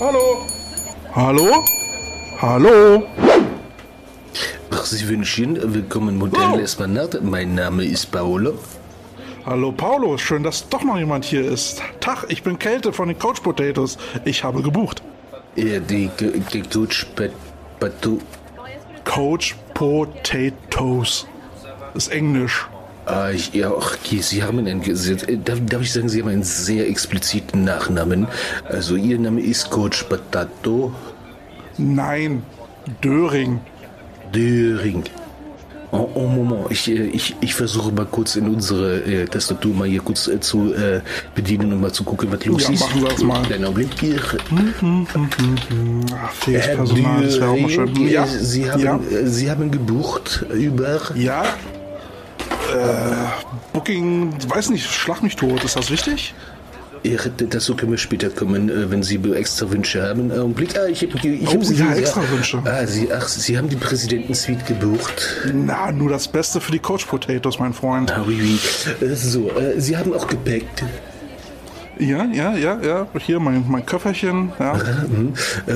Hallo? Hallo? Hallo? Ach, Sie wünschen willkommen im Hotel Oh. Esplanade. Mein Name ist Paolo. Hallo Paulo, schön, dass doch noch jemand hier ist. Tag, ich bin Kälte von den Couch Potatoes. Ich habe gebucht. Ja, die, die Coach Pat- Patu. Coach Potatoes. Ist Englisch. Ah, ich, ja, ach, Sie haben einen, Sie, darf, darf ich sagen, Sie haben einen sehr expliziten Nachnamen. Also Ihr Name ist Coach Patato Nein, Döring. Döring. Oh, oh Moment, ich, äh, ich, ich versuche mal kurz in unsere äh, Tastatur mal hier kurz äh, zu äh, bedienen und mal zu gucken, was los Ja, ist. machen Sie das mal. Kleiner Augenblick. Ach, fähiges Personal, das wäre auch mal schön. Ja, Sie haben, ja, äh, Sie haben gebucht über... ja. Äh, Booking, weiß nicht, schlag mich tot, ist das richtig? Ja, dazu können wir später kommen, äh, wenn Sie extra Wünsche haben. Augenblick, ah, ich habe ich Oh, hab Sie ja, extra Wünsche. Ah, Sie, ach, Sie haben die Präsidentensuite gebucht. Na, nur das Beste für die Coach Potatoes, mein Freund. Ah, oui, oui. Äh, So, äh, Sie haben auch Gepäck. Ja, ja, ja, ja. Hier mein, mein Köfferchen. Ja.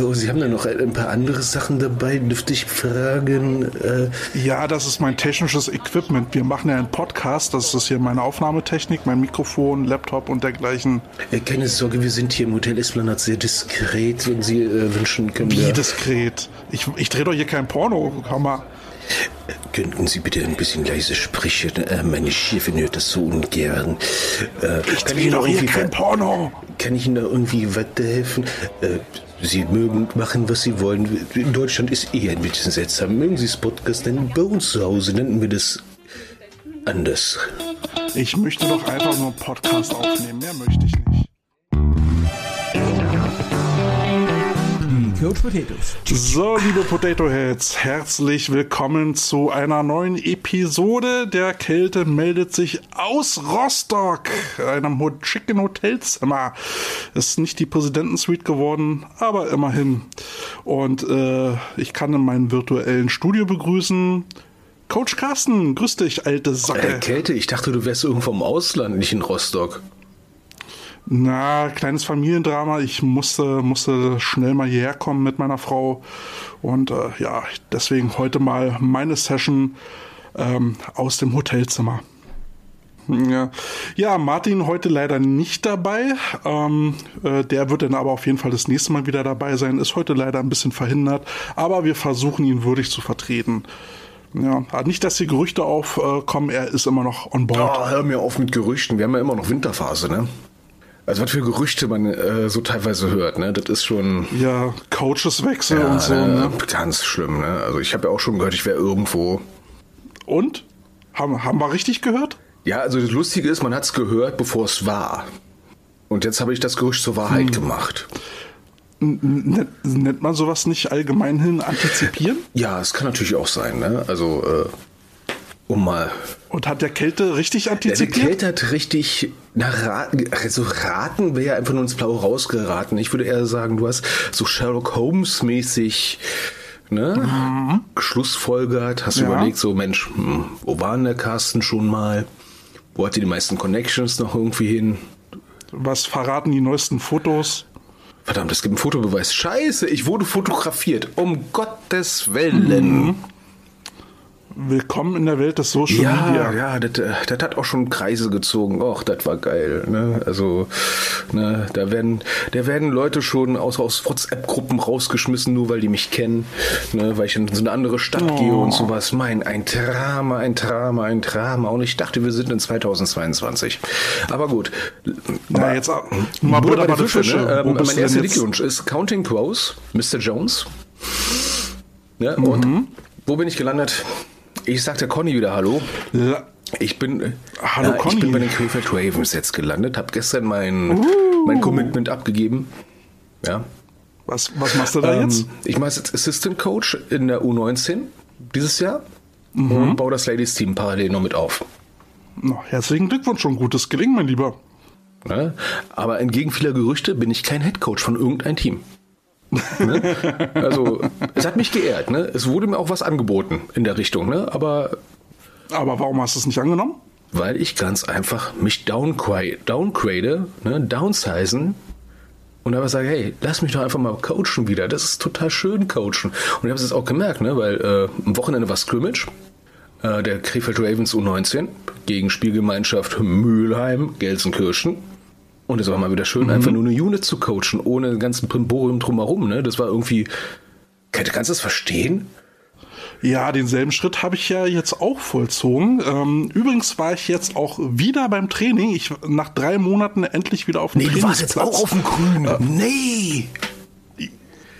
Oh, Sie haben da noch ein paar andere Sachen dabei, dürfte ich fragen. Äh, ja, das ist mein technisches Equipment. Wir machen ja einen Podcast. Das ist hier meine Aufnahmetechnik, mein Mikrofon, Laptop und dergleichen. äh, keine Sorge, wir sind hier im Hotel Esplanade sehr diskret. Wenn Sie äh, wünschen, können Wie diskret. Ich, ich drehe doch hier kein Porno. Hammer. Könnten Sie bitte ein bisschen leise sprechen? Äh, meine Chefin hört das so ungern. Äh, Ich kann Ihnen doch irgendwie kein Porno. Kann ich Ihnen da irgendwie weiterhelfen? Äh, Sie mögen machen, was Sie wollen. In Deutschland ist eh ein bisschen seltsam. Mögen Sie das Podcast nennen? Bei uns zu Hause nennen wir das anders. Ich möchte doch einfach nur einen Podcast aufnehmen. Mehr möchte ich nicht. Coach Potatoes. So, liebe Potato Heads, herzlich willkommen zu einer neuen Episode. Der Kälte meldet sich aus Rostock, einem schicken Hotelzimmer. Ist nicht die Präsidentensuite geworden, aber immerhin. Und äh, ich kann in meinem virtuellen Studio begrüßen. Coach Carsten, grüß dich, alte Äh, Socke. Kälte, ich dachte, du wärst irgendwo im Ausland, nicht in Rostock. Na, kleines Familiendrama. Ich musste, musste schnell mal hierher kommen mit meiner Frau. Und äh, ja, deswegen heute mal meine Session ähm, aus dem Hotelzimmer. Ja. ja, Martin heute leider nicht dabei. Ähm, äh, der wird dann aber auf jeden Fall das nächste Mal wieder dabei sein. Ist heute leider ein bisschen verhindert, aber wir versuchen ihn würdig zu vertreten. Ja, nicht, dass die Gerüchte aufkommen, er ist immer noch on board. Oh, hör mir auf mit Gerüchten. Wir haben ja immer noch Winterphase, ne? Also was für Gerüchte man äh, so teilweise hört, ne? Das ist schon Ja, Coacheswechsel und so. äh, Ne? ganz schlimm, ne? Also ich habe ja auch schon gehört, ich wäre irgendwo. Und? Haben, haben wir richtig gehört? Ja, also das Lustige ist, man hat es gehört, bevor es war. Und jetzt habe ich das Gerücht zur Wahrheit Hm. gemacht. Nennt, nennt man sowas nicht allgemein hin antizipieren? Ja, es kann natürlich auch sein, ne? Also, äh, um mal. Und hat der Kälte richtig Der antizipiert? Kälte hat richtig, na, raten, also raten wäre ja einfach nur ins Blaue rausgeraten. Ich würde eher sagen, du hast so Sherlock Holmes-mäßig, ne? Schlussfolgert, hast Mhm. Ja. überlegt, so, Mensch, hm, wo war denn der Carsten schon mal? Wo hat die die meisten Connections noch irgendwie hin? Was verraten die neuesten Fotos? Verdammt, es gibt einen Fotobeweis. Scheiße, ich wurde fotografiert. Um Gottes Willen. Mhm. Willkommen in der Welt des Social Ja, Media. ja, das, äh, das hat auch schon Kreise gezogen. Och, das war geil. Ne? Also, ne, da werden, da werden Leute schon aus, aus WhatsApp-Gruppen rausgeschmissen, nur weil die mich kennen, ne? weil ich in so eine andere Stadt Oh. gehe und sowas. Mein, ein Drama, ein Drama, ein Drama. Und ich dachte, wir sind in 2022. Aber gut. Na, jetzt auch- mal Butter bei den Fische. Ne? Ähm, mein erster? Glückwunsch ist Counting Crows, Mr. Jones. Ne? Und Mhm. wo bin ich gelandet? Ich sagte Conny wieder Hallo. La Ich bin, äh, Hallo, äh, ich Conny. bin bei den Krefeld Ravens jetzt gelandet, habe gestern mein, mein Commitment abgegeben. Ja. was, was machst du da jetzt? Ähm, ich mache jetzt Assistant Coach in der U19 dieses Jahr Mhm. und baue das Ladies Team parallel noch mit auf. Na, herzlichen Glückwunsch und gutes Gelingen, mein Lieber. Ne? Aber entgegen vieler Gerüchte bin ich kein Head Coach von irgendeinem Team. Ne? Also, es hat mich geehrt. Ne? Es wurde mir auch was angeboten in der Richtung. Ne? Aber Aber warum hast du es nicht angenommen? weil ich ganz einfach mich downgrade, downgrade ne? downsizen und einfach sage, hey, lass mich doch einfach mal coachen wieder. Das ist total schön coachen. Und ich habe es jetzt auch gemerkt, ne, weil äh, am Wochenende war Scrimmage, äh, der Krefeld Ravens U19 gegen Spielgemeinschaft Mülheim, Gelsenkirchen. Und es war mal wieder schön, mhm. einfach nur eine Unit zu coachen, ohne den ganzen Primborium drumherum. Ne? Das war irgendwie. Kannst du das verstehen? Ja, denselben Schritt habe ich ja jetzt auch vollzogen. Ähm, übrigens war ich jetzt auch wieder beim Training. Ich nach drei Monaten endlich wieder auf dem nee, Trainingsplatz. Nee, du warst jetzt auch auf dem Grün. Äh, nee.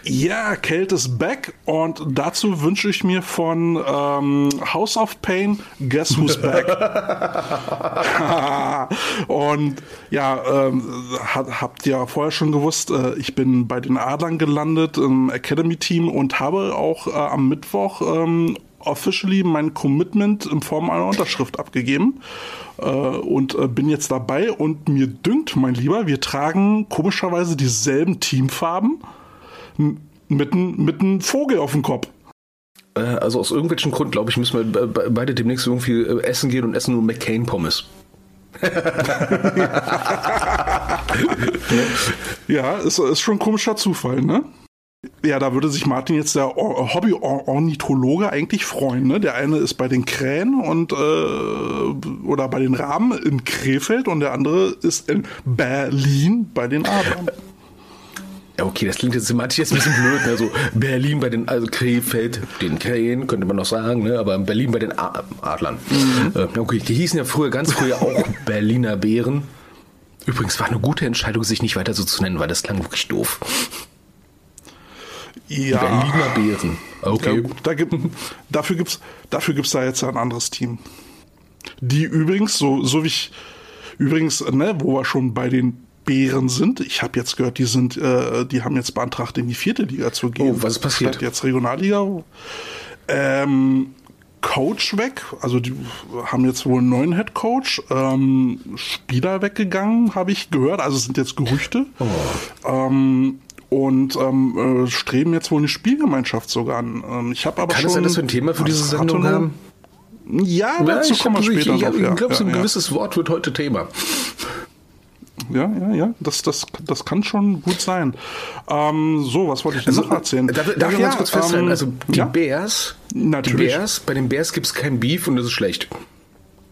Ja, Kälte ist back und dazu wünsche ich mir von ähm, House of Pain Guess Who's Back. und ja, ähm, habt ihr vorher schon gewusst, äh, ich bin bei den Adlern gelandet im Academy-Team und habe auch äh, am Mittwoch ähm, officially mein Commitment in Form einer Unterschrift abgegeben äh, und äh, bin jetzt dabei und mir dünkt, mein Lieber, wir tragen komischerweise dieselben Teamfarben mit, mit einem Vogel auf dem Kopf. Äh, also aus irgendwelchen Grund, glaube ich, müssen wir beide demnächst irgendwie äh, essen gehen und essen nur McCain-Pommes. ja, ist, ist schon ein komischer Zufall, ne? Ja, da würde sich Martin jetzt der Hobby-Ornithologe eigentlich freuen. Ne? Der eine ist bei den Krähen und äh, oder bei den Raben in Krefeld und der andere ist in Berlin bei den Adlern. Ja, okay, das klingt jetzt semantisch jetzt ein bisschen blöd. Ne? So Berlin bei den, also Krefeld, den Krähen, könnte man noch sagen, ne? aber Berlin bei den Adlern. Mhm. Äh, okay, die hießen ja früher, ganz früher auch Berliner Bären. Übrigens war eine gute Entscheidung, sich nicht weiter so zu nennen, weil das klang wirklich doof. Ja. Berliner Bären. Okay. Ja, da gibt, dafür gibt es dafür gibt's da jetzt ein anderes Team. Die übrigens, so, so wie ich, übrigens, ne, wo wir schon bei den Bären sind. Ich habe jetzt gehört, die sind, äh, die haben jetzt beantragt, in die vierte Liga zu gehen. Oh, was ist passiert? Statt jetzt Regionalliga. Ähm, Coach weg, also die haben jetzt wohl einen neuen Head Coach. Ähm, Spieler weggegangen, habe ich gehört. Also es sind jetzt Gerüchte. Oh. Ähm, und ähm, äh, streben jetzt wohl eine Spielgemeinschaft sogar an. Ähm, ich habe aber Kann schon. Kann es sein, dass wir ein Thema für diese Sendung haben? Ja, dazu ja, kommen wir später ich. Ich, ich glaube, so ein ja, gewisses Wort wird heute Thema ja, ja, ja. Das, das, das kann schon gut sein. Ähm, so, was wollte ich also, noch erzählen? Darf, darf ich ja, ganz kurz festhalten? Ähm, also die ja? Bears, Natürlich. die Bears, bei den Bears gibt es kein Beef und das ist schlecht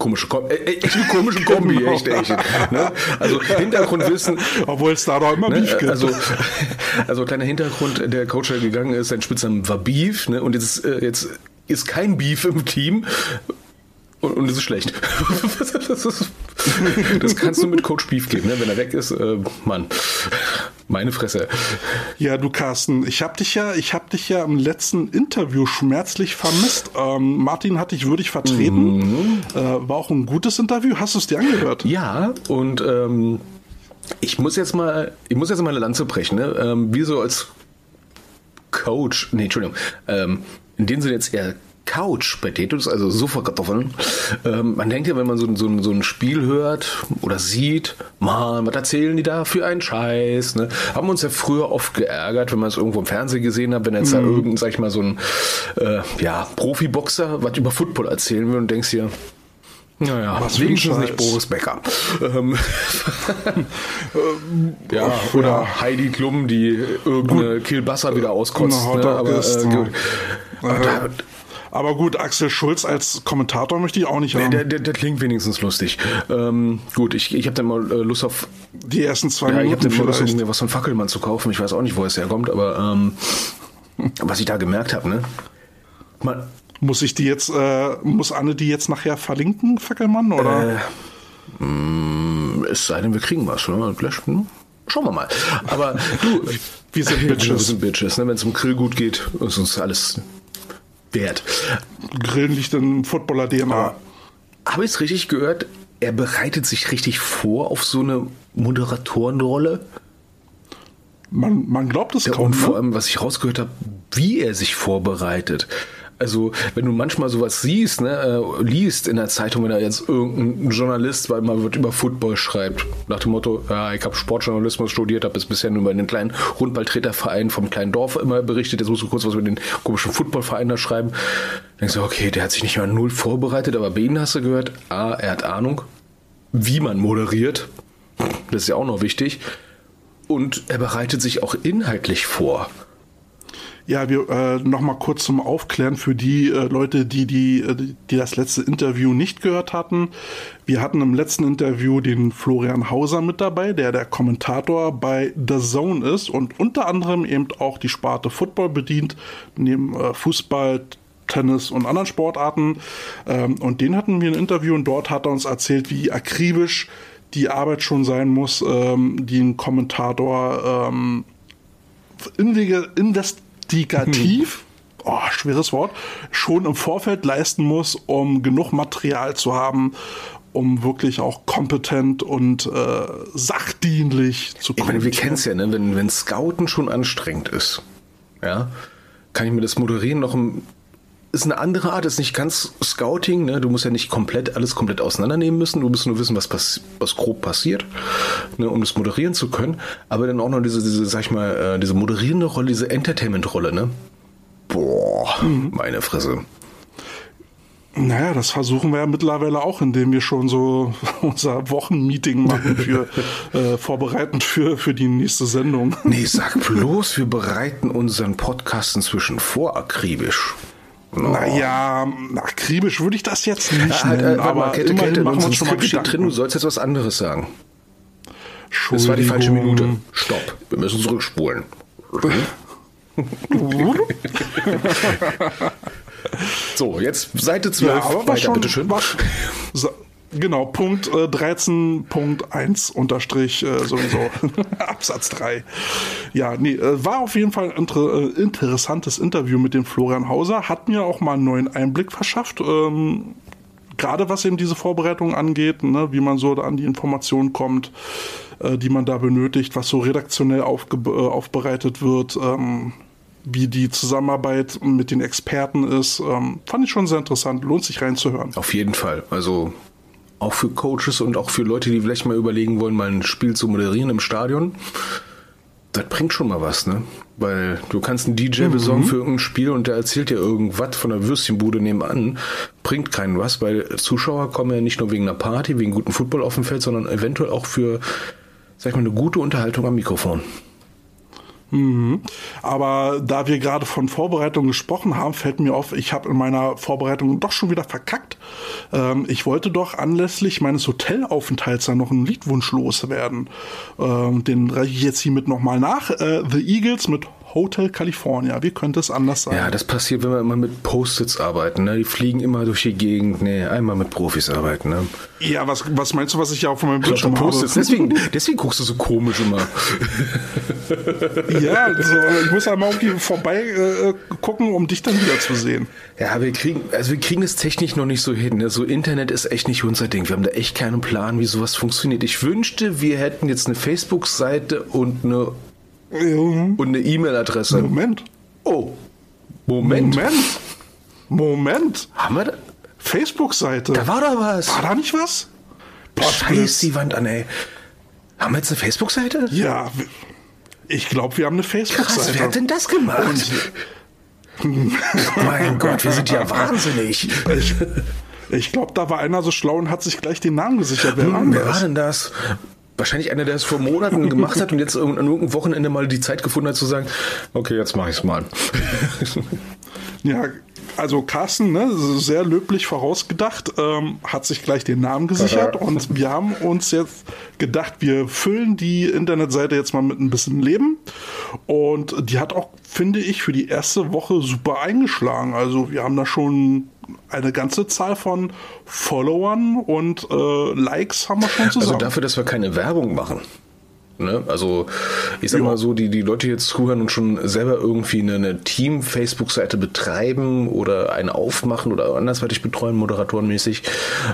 komische Kom äh, äh, echt eine komische Kombi, genau. echt, echt. Ne? Also Hintergrundwissen. Obwohl es da doch immer ne? Beef gibt. Also, also kleiner Hintergrund, der Coach, der gegangen ist, sein Spitzname war Beef, ne? Und jetzt, äh, jetzt ist kein Beef im Team. Und, und das ist schlecht. das, ist, das kannst du mit Coach Beef geben, ne? wenn er weg ist. Äh, Mann, meine Fresse. Ja, du Carsten, ich habe dich ja, ich habe dich ja im letzten Interview schmerzlich vermisst. Ähm, Martin hat dich würdig vertreten. Mhm. Äh, war auch ein gutes Interview. Hast du es dir angehört? Ja, und ähm, ich muss jetzt mal, ich muss jetzt mal eine Lanze brechen. Ne? Ähm, wir so als Coach, nee, Entschuldigung, ähm, in dem Sinne jetzt eher Couch Potatoes, also Sofakartoffeln. Ähm, man denkt ja, wenn man so, so, so ein Spiel hört oder sieht, man, was erzählen die da für einen Scheiß? Ne? Haben uns ja früher oft geärgert, wenn man es irgendwo im Fernsehen gesehen hat, wenn jetzt mm. da mhm. irgendein, sag ich mal, so ein äh, ja, Profiboxer was über Football erzählen will und denkst hier, naja, was wenigstens nicht Boris Becker. Ähm, ja, oder Heidi Klum, die irgendeine Kielbasser wieder auskotzt. Ne? Aber, äh, gut. Da, aber gut, Axel Schulz als Kommentator möchte ich auch nicht haben. Der, der, der klingt wenigstens lustig. Ähm, gut, ich, ich habe dann mal äh, Lust auf... Die ersten zwei ja, Minuten Ich habe dann mal Lust, mir was von Fackelmann zu kaufen. Ich weiß auch nicht, wo es herkommt, aber ähm, was ich da gemerkt habe, ne? Man, muss ich die jetzt, äh, muss Anne die jetzt nachher verlinken, Fackelmann, oder? Äh, mh, mm, es sei denn, wir kriegen was, ne? Schauen wir mal. Aber du, wir sind Bitches. wir sind Bitches. Ne? Wenn es um Grillgut geht, ist uns alles wert. Grillen liegt in Footballer-DNA. Habe ich es richtig gehört? Er bereitet sich richtig vor auf so eine Moderatorenrolle? Man, man glaubt es ja, kaum. Und vor ne? allem, was ich rausgehört habe, wie er sich vorbereitet. Also, wenn du manchmal sowas siehst, ne, äh, liest in der Zeitung, wenn da jetzt irgendein Journalist, weil man wird über Football schreibt, nach dem Motto, ja, ich habe Sportjournalismus studiert, habe es bisher nur über den kleinen Rundballtreterverein vom kleinen Dorf immer berichtet, jetzt musst du kurz was über den komischen Footballverein da schreiben. Denkst du, okay, der hat sich nicht mal null vorbereitet, aber bei hast du gehört, A, er hat Ahnung, wie man moderiert. Das ist ja auch noch wichtig. und er bereitet sich auch inhaltlich vor. Ja, wir äh, noch mal kurz zum Aufklären für die äh, Leute, die, die, äh, die das letzte Interview nicht gehört hatten. Wir hatten im letzten Interview den Florian Hauser mit dabei, der der Kommentator bei The Zone ist und unter anderem eben auch die Sparte Football bedient, neben äh, Fußball, Tennis und anderen Sportarten. Ähm, und den hatten wir ein Interview und dort hat er uns erzählt, wie akribisch die Arbeit schon sein muss, ähm, die ein Kommentator ähm, investigativ, oh, schweres Wort, schon im Vorfeld leisten muss, um genug Material zu haben, um wirklich auch kompetent und äh, sachdienlich zu kommen. Ich meine, wir kennen es ja, ne? wenn, wenn Scouten schon anstrengend ist, ja, kann ich mir das Moderieren noch im ist eine andere Art, ist nicht ganz Scouting, ne? Du musst ja nicht komplett alles komplett auseinandernehmen müssen. Du musst nur wissen, was, pass was grob passiert, ne? um das moderieren zu können. Aber dann auch noch diese, diese, sag ich mal, äh, diese moderierende Rolle, diese Entertainment-Rolle, ne? Boah, mhm. meine Fresse. Naja, das versuchen wir ja mittlerweile auch, indem wir schon so unser Wochenmeeting machen für äh, vorbereitend für, für die nächste Sendung. Nee, sag bloß, wir bereiten unseren Podcast inzwischen vor, akribisch. Oh. Naja, akribisch würde ich das jetzt nicht ja, halt, nennen, äh, aber Kette, immerhin Kette, machen wir uns schon mal Gedanken. drin, du sollst jetzt was anderes sagen. Das war die falsche Minute. Stopp, wir müssen zurückspulen. so, jetzt Seite 12. Ja, aber weiter, schon, bitteschön. Was, Genau, Punkt äh, 13.1 unterstrich äh, sowieso Absatz 3. Ja, nee, äh, war auf jeden Fall ein inter äh, interessantes Interview mit dem Florian Hauser, hat mir auch mal einen neuen Einblick verschafft, ähm, gerade was eben diese Vorbereitung angeht, ne, wie man so an die Informationen kommt, äh, die man da benötigt, was so redaktionell äh, aufbereitet wird, ähm, wie die Zusammenarbeit mit den Experten ist. Ähm, fand ich schon sehr interessant, lohnt sich reinzuhören. Auf jeden Fall. Also auch für Coaches und auch für Leute, die vielleicht mal überlegen wollen, mal ein Spiel zu moderieren im Stadion. Das bringt schon mal was, ne? Weil du kannst einen DJ mhm. besorgen für irgendein Spiel und der erzählt dir irgendwas von der Würstchenbude nebenan. Bringt keinen was, weil Zuschauer kommen ja nicht nur wegen einer Party, wegen guten Football auf dem Feld, sondern eventuell auch für, sag ich mal, eine gute Unterhaltung am Mikrofon. Mhm. Aber da wir gerade von Vorbereitung gesprochen haben, fällt mir auf, ich habe in meiner Vorbereitung doch schon wieder verkackt. Ähm, ich wollte doch anlässlich meines Hotelaufenthalts dann noch einen Liedwunsch loswerden. Ähm, den reiche ich jetzt hiermit nochmal nach. Äh, The Eagles mit Hotel California. Wie könnte es anders sein? Ja, das passiert, wenn wir immer mit Post-its arbeiten. Ne? Die fliegen immer durch die Gegend. Nee, einmal mit Profis arbeiten. Ne? Ja, was, was meinst du, was ich ja auch von meinem Bildschirm habe? Deswegen, deswegen guckst du so komisch immer. ja, also, ich muss einmal auf die vorbei äh, gucken, um dich dann wiederzusehen. Ja, wir kriegen, also wir kriegen das technisch noch nicht so hin. Ne? So Internet ist echt nicht unser Ding. Wir haben da echt keinen Plan, wie sowas funktioniert. Ich wünschte, wir hätten jetzt eine Facebook-Seite und eine und eine E-Mail-Adresse. Moment. Oh. Moment. Moment. Moment. Haben wir da? Facebook-Seite. Da war da was. War da nicht was? Scheiß die Wand an, ey. Haben wir jetzt eine Facebook-Seite? Ja, ich glaube, wir haben eine Facebook-Seite. Wer hat denn das gemacht? mein Gott, wir sind ja wahnsinnig. Ich, ich glaube, da war einer so schlau und hat sich gleich den Namen gesichert. Wer, hm, wer war denn das? Wahrscheinlich einer, der es vor Monaten gemacht hat und jetzt an irgendeinem Wochenende mal die Zeit gefunden hat zu sagen, okay, jetzt mache ich es mal. ja, also Carsten, ne, sehr löblich vorausgedacht, ähm, hat sich gleich den Namen gesichert und wir haben uns jetzt gedacht, wir füllen die Internetseite jetzt mal mit ein bisschen Leben und die hat auch, finde ich, für die erste Woche super eingeschlagen. Also wir haben da schon eine ganze Zahl von Followern und äh, Likes haben wir schon also zusammen. Also dafür, dass wir keine Werbung machen. Ne? Also ich sag ja. mal so, die, die Leute jetzt zuhören und schon selber irgendwie eine, eine Team-Facebook-Seite betreiben oder eine aufmachen oder andersweitig betreuen, moderatorenmäßig.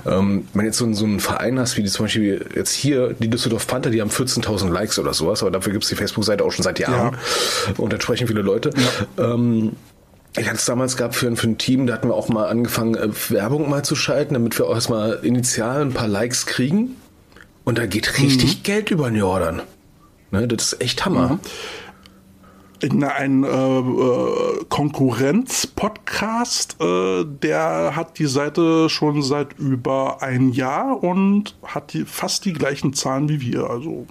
Ähm, wenn jetzt so, so einen Verein hast, wie die zum Beispiel jetzt hier, die Düsseldorf Panther, die haben 14.000 Likes oder sowas, aber dafür gibt es die Facebook-Seite auch schon seit Jahren ja. und entsprechend viele Leute. Ja. Ähm, ich hatte es damals gehabt für, für ein Team, da hatten wir auch mal angefangen, äh, Werbung mal zu schalten, damit wir auch erstmal initial ein paar Likes kriegen. Und da geht richtig mhm. Geld über den Jordan. Ne, das ist echt Hammer. Mhm. In ein äh, äh, Konkurrenz-Podcast, äh, der hat die Seite schon seit über ein Jahr und hat die, fast die gleichen Zahlen wie wir. Also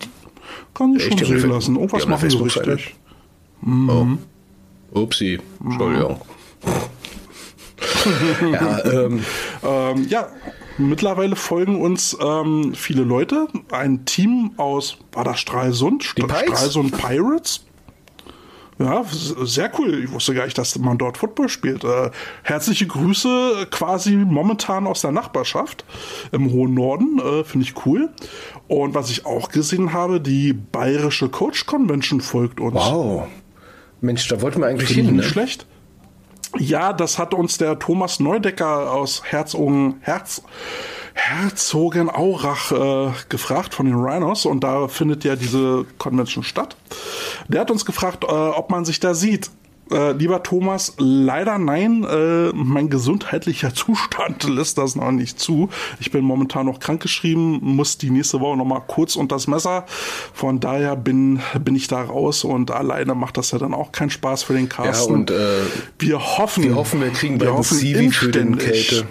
Kann sich schon sehen lassen. Irgendwas haben eine machen sie Facebook-Seite? richtig. Mhm. Oh. Upsi. Entschuldigung. ja, ähm, Ähm, ja, mittlerweile folgen uns ähm, viele Leute. Ein Team aus, war das Stralsund? St-? Stralsund Pirates. Ja, sehr cool. Ich wusste gar nicht, dass man dort Football spielt. Äh, herzliche Grüße quasi momentan aus der Nachbarschaft im hohen Norden. Äh, Finde ich cool. Und was ich auch gesehen habe, die Bayerische Coach Convention folgt uns. wow. Mensch, da wollten wir eigentlich Finde hin, nicht ne? schlecht. Ja, das hat uns der Thomas Neudecker aus Herzogen, Herz, Herzogenaurach äh, gefragt von den Rhinos und da findet ja diese Convention statt. Der hat uns gefragt, äh, ob man sich da sieht. Äh, lieber Thomas, leider nein. Äh, mein gesundheitlicher Zustand lässt das noch nicht zu. Ich bin momentan noch krankgeschrieben, muss die nächste Woche noch mal kurz unter das Messer. Von daher bin, bin ich da raus und alleine macht das ja dann auch keinen Spaß für den Ja, Carsten. und äh, wir hoffen, wir hoffen, wir kriegen ein hoffen CV für den. Kälte.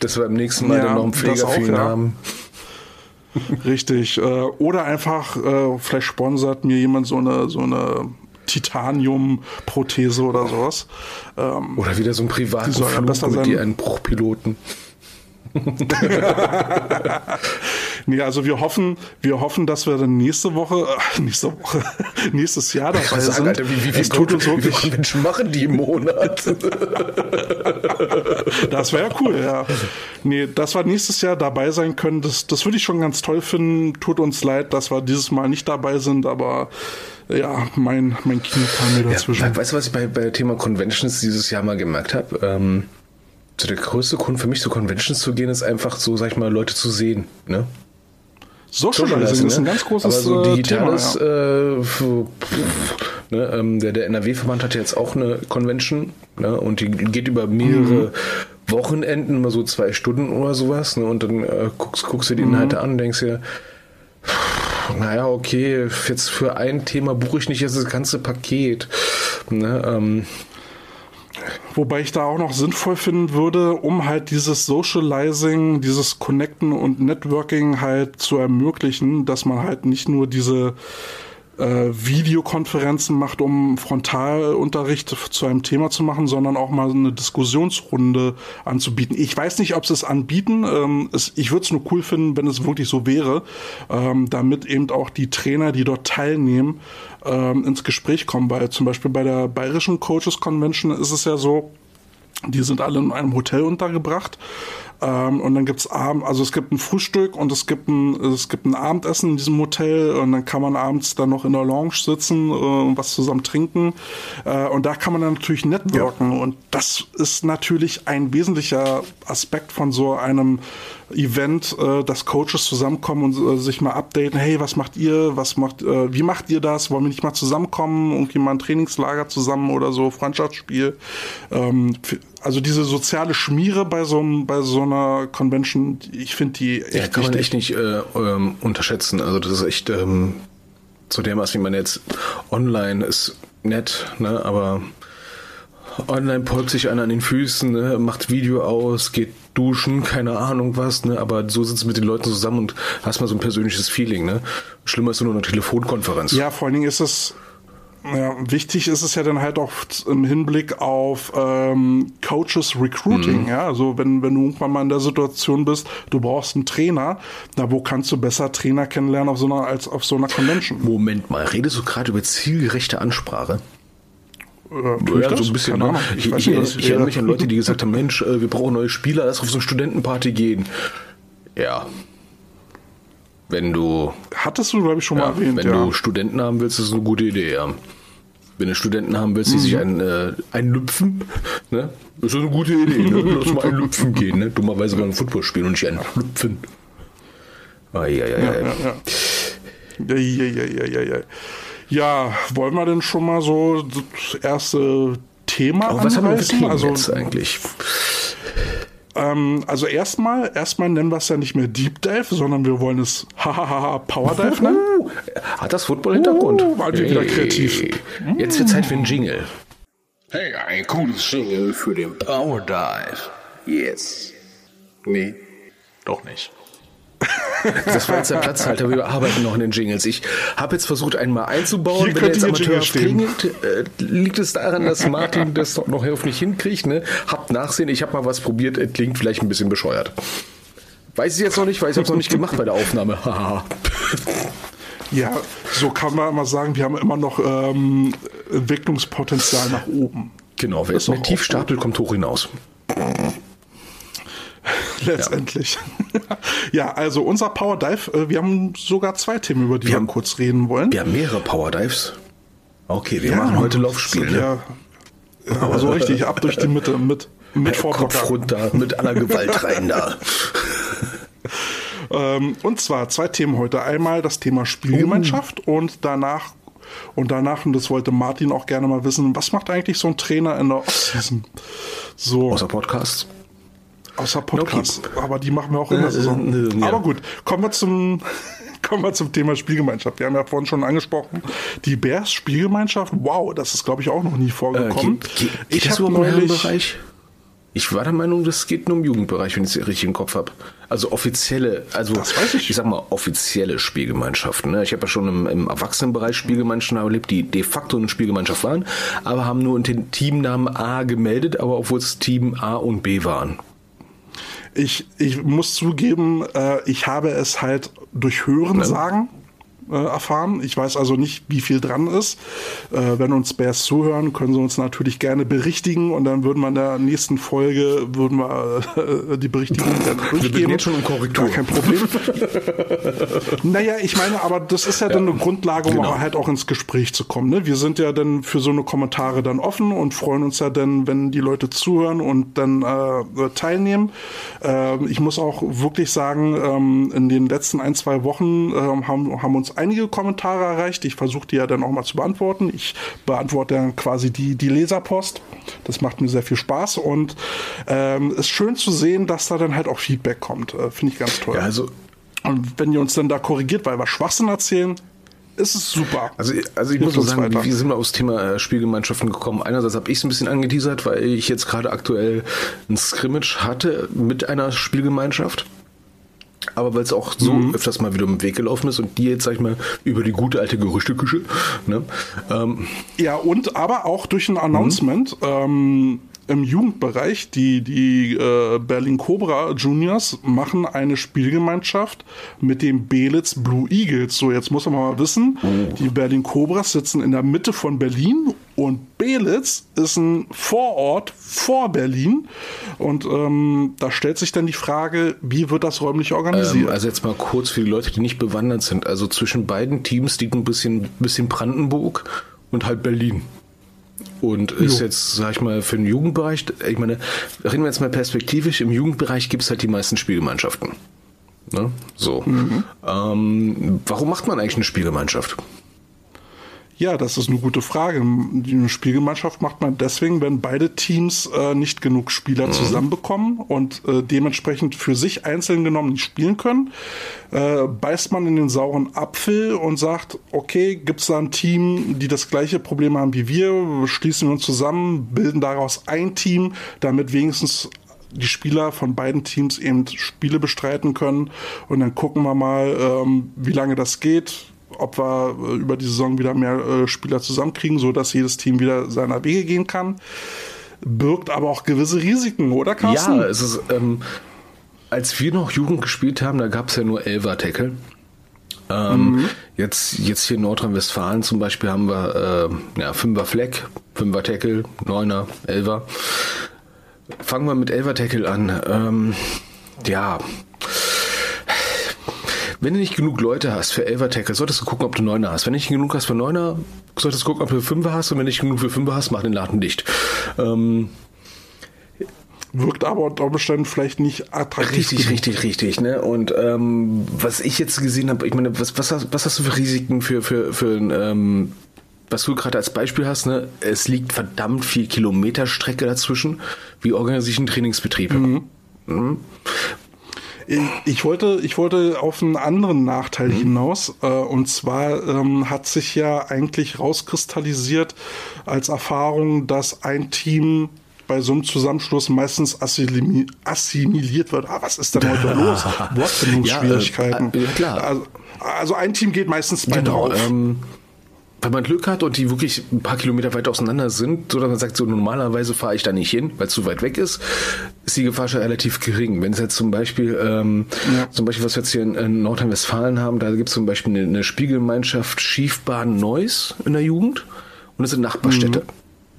Dass wir beim nächsten Mal Ja, dann noch einen Pfleger auch, ja. haben. Richtig. Äh, oder einfach, äh, vielleicht sponsert mir jemand so eine, so eine Titanium-Prothese oder sowas. Ähm, Oder wieder so ein Privatflug mit sein. dir einen Bruchpiloten. nee, also wir hoffen, wir hoffen, dass wir dann nächste Woche, äh, nächste Woche, nächstes Jahr dabei sind. Alter, wie, wie, wie, es tut uns wie viele Convention machen die im Monat? das wäre ja cool, ja. Nee, dass wir nächstes Jahr dabei sein können, das, das würde ich schon ganz toll finden. Tut uns leid, dass wir dieses Mal nicht dabei sind, aber ja, mein, mein Knie kam mir dazwischen. Ja, weißt du, was ich bei, bei Thema Conventions dieses Jahr mal gemerkt habe? Ähm, so der größte Grund für mich, zu Conventions zu gehen, ist einfach so, sag ich mal, Leute zu sehen. Ne? Socializing ist ein ganz großes Aber so äh, digitales, Thema. Ja. äh, pff, ne, ähm, der, der NRW-Verband hat ja jetzt auch eine Convention ne, und die geht über mehrere Mhm. Wochenenden, immer so zwei Stunden oder sowas. Ne, und dann äh, guckst, guckst du die Mhm. Inhalte an und denkst dir, naja, okay, jetzt für ein Thema buche ich nicht jetzt das ganze Paket. Ne, ähm, Wobei ich da auch noch sinnvoll finden würde, um halt dieses Socializing, dieses Connecten und Networking halt zu ermöglichen, dass man halt nicht nur diese Videokonferenzen macht, um Frontalunterricht zu einem Thema zu machen, sondern auch mal eine Diskussionsrunde anzubieten. Ich weiß nicht, ob sie es anbieten. Ähm, ich würde es nur cool finden, wenn es wirklich so wäre, ähm, damit eben auch die Trainer, die dort teilnehmen, ähm, ins Gespräch kommen. Weil zum Beispiel bei der Bayerischen Coaches Convention ist es ja so, die sind alle in einem Hotel untergebracht. Ähm, und dann gibt's Abend, also es gibt ein Frühstück und es gibt ein, es gibt ein Abendessen in diesem Hotel und dann kann man abends dann noch in der Lounge sitzen äh, und was zusammen trinken. Äh, und da kann man dann natürlich networken. Und das ist natürlich ein wesentlicher Aspekt von so einem Event, äh, dass Coaches zusammenkommen und äh, sich mal updaten, hey, was macht ihr, was macht, äh, wie macht ihr das, wollen wir nicht mal zusammenkommen, irgendwie mal ein Trainingslager zusammen oder so, Freundschaftsspiel. Ähm, also diese soziale Schmiere bei so, einem- bei so einer Convention, ich finde die echt Ja, kann man echt nicht äh, ähm, unterschätzen. Also das ist echt ähm, so dermaßen, wie man jetzt online ist nett, ne? aber online polkt sich einer an den Füßen, ne? macht Video aus, geht duschen, keine Ahnung was, ne? aber so sitzt du mit den Leuten zusammen und hast mal so ein persönliches Feeling. Ne? Schlimmer ist nur eine Telefonkonferenz. Ja, vor allen Dingen ist es, ja, wichtig ist es ja dann halt auch im Hinblick auf ähm, Coaches Recruiting, ja, also wenn, wenn du irgendwann mal in der Situation bist, du brauchst einen Trainer, na, wo kannst du besser Trainer kennenlernen auf so einer, als auf so einer Convention? Moment mal, redest du gerade über zielgerechte Ansprache? Äh, ich Ja, so ein bisschen. Ne? Ich, weiß ich, nicht, ich, ich erinnere mich an Leute, die gesagt haben, Mensch, äh, wir brauchen neue Spieler, lass auf so eine Studentenparty gehen. Ja. Wenn du, Hattest du, glaube ich, schon mal ja, erwähnt, wenn ja. du Studenten haben willst, ist das eine gute Idee, ja. Wenn du Studenten haben willst, die sich ein, äh, einlüpfen, ne? ist eine gute Idee, ne? Lass mal einlüpfen gehen, ne? Dummerweise wir Football spielen und nicht einlüpfen. Ah, ja, ja, ja. ja, ja. Ja, ja, ja, ja, ja, wollen wir denn schon mal so das erste Thema Aber was haben wir für anreißen? Themen also, jetzt eigentlich? Ähm, also erstmal, erstmal nennen wir es ja nicht mehr Deep Dive, sondern wir wollen es hahaha Power Dive nennen. Uh, hat das Football-Hintergrund? Uh, waren wir wieder kreativ. Jetzt wird Zeit für einen Jingle. Hey, ein cooles Jingle für den Power Dive. Yes. Nee, doch nicht. Das war jetzt der Platzhalter. Wir arbeiten noch in den Jingles. Ich habe jetzt versucht, einen mal einzubauen. Hier Wenn jetzt Ihr Jingle Amateur klingelt, äh, liegt es daran, dass Martin das noch hoffentlich hinkriegt. Ne? Habt Nachsehen, ich habe mal was probiert. Es klingt vielleicht ein bisschen bescheuert. Weiß ich jetzt noch nicht, weil ich habe es noch nicht gemacht bei der Aufnahme. Ja, so kann man immer sagen, wir haben immer noch ähm, Entwicklungspotenzial nach oben. genau, wer Ist auch tief stapelt, kommt hoch hinaus. Letztendlich. Ja. also unser Power Dive, äh, wir haben sogar zwei Themen, über die wir, haben- kurz reden wollen. Wir haben mehrere Power Dives. Okay, wir Ja, machen heute Laufspiel. so, ne? Ja, ja, aber so richtig, ab durch die Mitte, mit, mit Kopf Vorblocker. runter, mit aller Gewalt rein da. Ähm, und zwar zwei Themen heute. Einmal das Thema Spielgemeinschaft Oh. und danach, und danach, und das wollte Martin auch gerne mal wissen, was macht eigentlich so ein Trainer in der Offseason? So, Außer Podcasts. Außer Podcasts. Aber die machen wir auch in der Äh, Saison. äh, ja. Aber gut, kommen wir zum, kommen wir zum Thema Spielgemeinschaft. Wir haben ja vorhin schon angesprochen, die Bears Spielgemeinschaft, wow, das ist glaube ich auch noch nie Äh, vorgekommen. geht, geht, ich geht das habe neulich, Bereich? Ich war der Meinung, das geht nur im Jugendbereich, wenn ich es richtig im Kopf habe. Also offizielle, also ich. ich sag mal offizielle Spielgemeinschaften. Ne? Ich habe ja schon im, im Erwachsenenbereich Spielgemeinschaften erlebt, die de facto eine Spielgemeinschaft waren, aber haben nur unter den Teamnamen A gemeldet, aber obwohl es Team A und B waren. Ich, ich muss zugeben, äh, ich habe es halt durch Hören sagen äh, erfahren. Ich weiß also nicht, wie viel dran ist. Äh, wenn uns Bears zuhören, können sie uns natürlich gerne berichtigen und dann würden wir in der nächsten Folge würden wir äh, die Berichtigung dann durchgeben. jetzt schon um Korrektur. Gar kein Problem. naja, ich meine, aber das ist ja, dann eine Grundlage, um genau. halt auch ins Gespräch zu kommen. Ne? Wir sind ja dann für so eine Kommentare dann offen und freuen uns ja dann, wenn die Leute zuhören und dann äh, teilnehmen. Ähm, ich muss auch wirklich sagen, ähm, in den letzten ein, zwei Wochen ähm, haben, haben uns einige Kommentare erreicht. Ich versuche die ja dann auch mal zu beantworten. Ich beantworte dann quasi die, die Leserpost. Das macht mir sehr viel Spaß und ähm, ist schön zu sehen, dass da dann halt auch Feedback kommt. Äh, Finde ich ganz toll. Ja, also Und wenn ihr uns dann da korrigiert, weil wir Schwachsinn erzählen, ist es super. Also, also ich Hilft muss nur sagen, weiter. wie sind wir aufs Thema äh, Spielgemeinschaften gekommen? Einerseits habe ich es ein bisschen angeteasert, weil ich jetzt gerade aktuell ein Scrimmage hatte mit einer Spielgemeinschaft. Aber weil es auch so Mhm. öfters mal wieder im Weg gelaufen ist und die jetzt, sag ich mal, über die gute alte Gerüchteküche, ne? Ähm, Ja, und aber auch durch ein Announcement ähm, im Jugendbereich, die, die äh, Berlin Cobra Juniors machen eine Spielgemeinschaft mit dem Belitz Blue Eagles. So, jetzt muss man mal wissen, die Berlin Cobras sitzen in der Mitte von Berlin und Belitz ist ein Vorort vor Berlin. Und ähm, da stellt sich dann die Frage, wie wird das räumlich organisiert? ähm, also jetzt mal kurz für die Leute, die nicht bewandert sind. Also zwischen beiden Teams liegt ein bisschen, bisschen Brandenburg und halt Berlin. Und ist Jo. jetzt, sag ich mal, für den Jugendbereich, ich meine, reden wir jetzt mal perspektivisch, im Jugendbereich gibt es halt die meisten Spielgemeinschaften. Ne? So. Ähm, warum macht man eigentlich eine Spielgemeinschaft? Ja, das ist eine gute Frage. Die Spielgemeinschaft macht man deswegen, wenn beide Teams äh, nicht genug Spieler zusammenbekommen und äh, dementsprechend für sich einzeln genommen nicht spielen können. Äh, beißt man in den sauren Apfel und sagt, okay, gibt es da ein Team, die das gleiche Problem haben wie wir, schließen wir uns zusammen, bilden daraus ein Team, damit wenigstens die Spieler von beiden Teams eben Spiele bestreiten können und dann gucken wir mal, ähm, wie lange das geht, ob wir äh, über die Saison wieder mehr äh, Spieler zusammenkriegen, so dass jedes Team wieder seiner Wege gehen kann. Birgt aber auch gewisse Risiken, oder Carsten? Ja, es ist, ähm, als wir noch Jugend gespielt haben, da gab es ja nur Elfer-Tackle. Ähm, jetzt, jetzt hier in Nordrhein-Westfalen zum Beispiel haben wir äh, ja, Fünfer Fleck, Fünfer Tackle, Neuner, Elfer. Fangen wir mit Elfer Tackle an. Ähm, ja. Wenn du nicht genug Leute hast für Elfer Tackle, solltest du gucken, ob du Neuner hast. Wenn du nicht genug hast für Neuner, solltest du gucken, ob du Fünfer hast. Und wenn du nicht genug für Fünfer hast, mach den Laden dicht. Ähm, Wirkt aber unter Umständen vielleicht nicht attraktiv. Richtig, genug. richtig, richtig. Ne? Und ähm, was ich jetzt gesehen habe, ich meine, was, was, hast, was hast du für Risiken für, für, für ähm, was du gerade als Beispiel hast, ne? es liegt verdammt viel Kilometerstrecke dazwischen. Wie organisiere ich einen Trainingsbetrieb? Mhm. Ich, ich wollte, ich wollte auf einen anderen Nachteil hinaus. Äh, und zwar ähm, hat sich ja eigentlich rauskristallisiert als Erfahrung, dass ein Team bei so einem Zusammenschluss meistens assimili assimiliert wird. Ah, was ist denn heute los? Wortfindungsschwierigkeiten. Ja, äh, ja, klar. Also, also ein Team geht meistens bei Genau, drauf. ähm, wenn man Glück hat und die wirklich ein paar Kilometer weit auseinander sind, so dass man sagt, so normalerweise fahre ich da nicht hin, weil es zu weit weg ist, ist die Gefahr schon relativ gering. Wenn es jetzt zum Beispiel, ähm, Ja. zum Beispiel, was wir jetzt hier in, in Nordrhein-Westfalen haben, da gibt es zum Beispiel eine, eine Spielgemeinschaft Schiefbahn Neuss in der Jugend und das sind Nachbarstädte.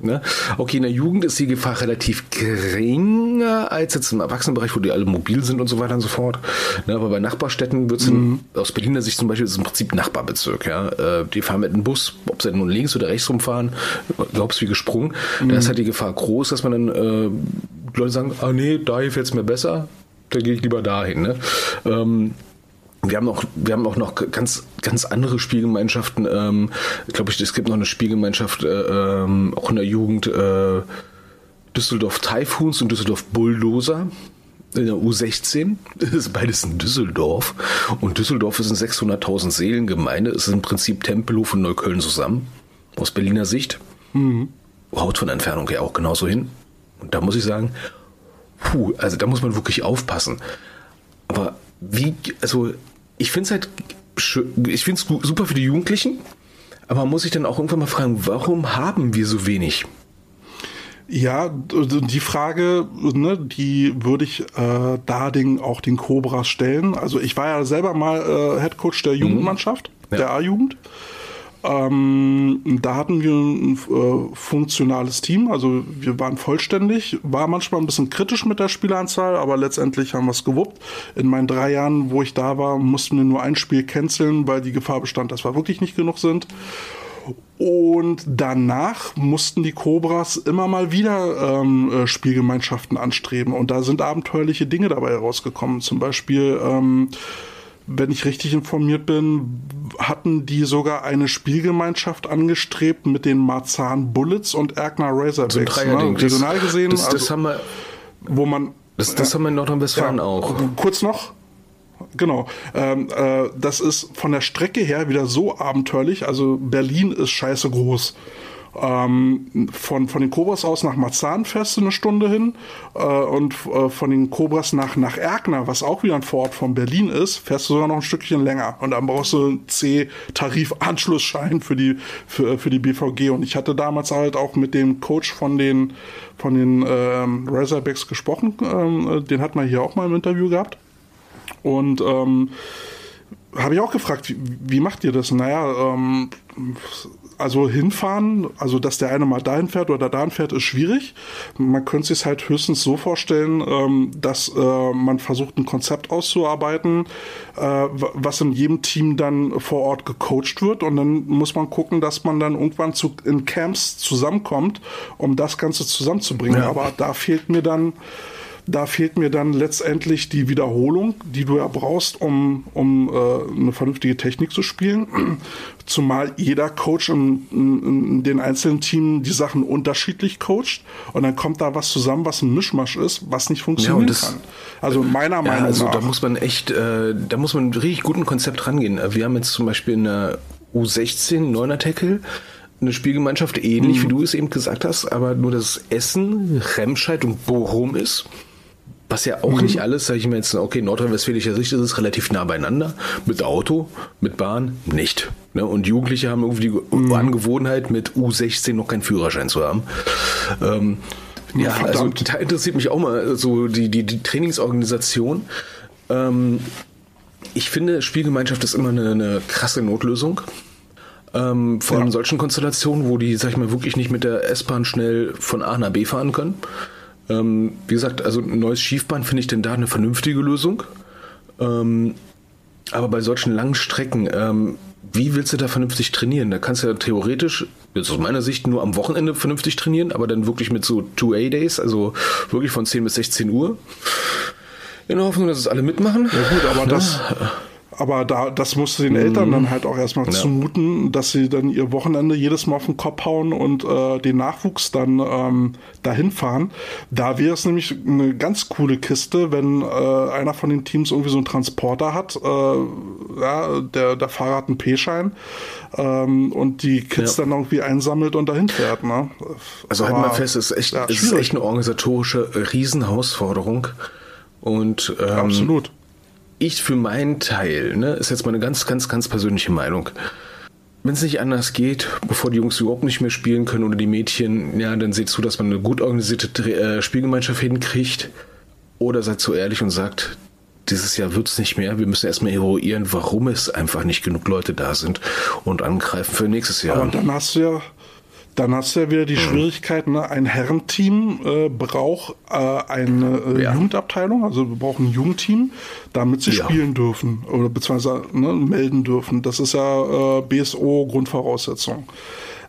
Ne? Okay, in der Jugend ist die Gefahr relativ geringer als jetzt im Erwachsenenbereich, wo die alle mobil sind und so weiter und so fort. Ne? Aber bei Nachbarstädten wird es aus Berliner Sicht zum Beispiel ist im Prinzip Nachbarbezirk. Ja? Äh, die fahren mit einem Bus, ob sie nun links oder rechts rumfahren, glaubst wie gesprungen. Da ist halt die Gefahr groß, dass man dann äh, Leute sagen, ah nee, da gefällt es mir besser, dann gehe ich lieber dahin. Ne? Ähm, wir haben auch, wir haben auch noch ganz, ganz andere Spielgemeinschaften. Ähm, ich glaube, es gibt noch eine Spielgemeinschaft, äh, ähm, auch in der Jugend, äh, Düsseldorf Typhoons und Düsseldorf Bulldozer. In der U16 das ist beides in Düsseldorf. Und Düsseldorf ist eine 600.000 Seelengemeinde. Es ist im Prinzip Tempelhof und Neukölln zusammen. Aus Berliner Sicht. Haut von Entfernung her auch genauso hin. Und da muss ich sagen, puh, also da muss man wirklich aufpassen. Aber wie, also ich finde es halt, ich finde es super für die Jugendlichen, aber man muss sich dann auch irgendwann mal fragen, warum haben wir so wenig? Ja, die Frage, ne, die würde ich äh, da den, auch den Cobras stellen. Also ich war ja selber mal äh, Head Coach der Jugendmannschaft, Ja. der A-Jugend. Ähm, da hatten wir ein äh, funktionales Team, also wir waren vollständig, war manchmal ein bisschen kritisch mit der Spielanzahl, aber letztendlich haben wir es gewuppt. In meinen drei Jahren, wo ich da war, mussten wir nur ein Spiel canceln, weil die Gefahr bestand, dass wir wirklich nicht genug sind. Und danach mussten die Cobras immer mal wieder ähm, äh, Spielgemeinschaften anstreben. Und da sind abenteuerliche Dinge dabei herausgekommen. Zum Beispiel, ähm, wenn ich richtig informiert bin, hatten die sogar eine Spielgemeinschaft angestrebt mit den Marzahn Bullets und Erkner Razorbacks. So ein Dreierding. ne? Regional gesehen, das, das, also, haben wir, wo man das, das haben wir in Nordrhein-Westfalen auch. Kurz noch. Genau. Ähm, äh, das ist von der Strecke her wieder so abenteuerlich. Also Berlin ist scheiße groß. Ähm, von, von den Cobras aus nach Marzahn fährst du eine Stunde hin äh, und äh, von den Cobras nach, nach Erkner, was auch wieder ein Vorort von Berlin ist, fährst du sogar noch ein Stückchen länger. Und dann brauchst du einen C-Tarif-Anschlussschein für die, für, für die BVG. Und ich hatte damals halt auch mit dem Coach von den, von den ähm, Razorbacks gesprochen. Ähm, den hat man hier auch mal im Interview gehabt. Und ähm, habe ich auch gefragt, wie, wie macht ihr das? Naja, ähm, also hinfahren, also dass der eine mal dahin fährt oder dahin fährt, ist schwierig. Man könnte sich halt höchstens so vorstellen, ähm, dass äh, man versucht, ein Konzept auszuarbeiten, äh, was in jedem Team dann vor Ort gecoacht wird. Und dann muss man gucken, dass man dann irgendwann zu, in Camps zusammenkommt, um das Ganze zusammenzubringen. Ja. Aber da fehlt mir dann da fehlt mir dann letztendlich die Wiederholung, die du ja brauchst, um, um äh, eine vernünftige Technik zu spielen. Zumal jeder Coach in, in, in den einzelnen Teams die Sachen unterschiedlich coacht und dann kommt da was zusammen, was ein Mischmasch ist, was nicht funktionieren das- kann. Also meiner Ja, Meinung also nach. da muss man echt, äh, da muss man richtig guten Konzept rangehen. Äh, Wir haben jetzt zum Beispiel in der U16 Neuner Tackle eine Spielgemeinschaft, ähnlich Mhm. wie du es eben gesagt hast, aber nur dass Essen, Remscheid und Bochum ist. Was ja auch Mhm. nicht alles, sage ich mir jetzt, okay, nordrhein-westfälischer Sicht ist es relativ nah beieinander. Mit Auto, mit Bahn nicht. Ne? Und Jugendliche haben irgendwie die Mhm. Angewohnheit, mit U16 noch keinen Führerschein zu haben. Ähm, ja, also da interessiert mich auch mal so die, die, die Trainingsorganisation. Ähm, ich finde, Spielgemeinschaft ist immer eine, eine krasse Notlösung. Ähm, vor allem in solchen Konstellationen, wo die, sag ich mal, wirklich nicht mit der S-Bahn schnell von A nach B fahren können. Ähm, wie gesagt, also ein neues Schiefbahn finde ich denn da eine vernünftige Lösung. Ähm, aber bei solchen langen Strecken, ähm, wie willst du da vernünftig trainieren? Da kannst du ja theoretisch, jetzt aus meiner Sicht, nur am Wochenende vernünftig trainieren, aber dann wirklich mit so 2A-Days, also wirklich von 10 bis 16 Uhr. In der Hoffnung, dass es alle mitmachen. Ja gut, aber das, Aber da, das musste den Eltern dann halt auch erstmal zumuten, dass sie dann ihr Wochenende jedes Mal auf den Kopf hauen und äh, den Nachwuchs dann ähm, dahin fahren. Da wäre es nämlich eine ganz coole Kiste, wenn äh, einer von den Teams irgendwie so einen Transporter hat. Äh, ja, der, der Fahrer hat einen P-Schein ähm, und die Kids Ja. dann irgendwie einsammelt und dahin fährt. Ne? Also halt mal fest, es ist echt, ja, es ist echt eine organisatorische Riesenherausforderung. Und ähm, Absolut. Ich für meinen Teil, ne, ist jetzt meine ganz, ganz, ganz persönliche Meinung. Wenn es nicht anders geht, bevor die Jungs überhaupt nicht mehr spielen können oder die Mädchen, ja, dann seht zu, dass man eine gut organisierte äh, Spielgemeinschaft hinkriegt. Oder seid so ehrlich und sagt, dieses Jahr wird's nicht mehr. Wir müssen erstmal eruieren, warum es einfach nicht genug Leute da sind und angreifen für nächstes Jahr. Aber dann hast du ja, dann hast du ja wieder die Schwierigkeit, ne? ein Herrenteam äh, braucht äh, eine äh, Ja. Jugendabteilung, also wir brauchen ein Jugendteam, damit sie Ja. spielen dürfen oder beziehungsweise ne, melden dürfen. Das ist ja äh, BSO Grundvoraussetzung.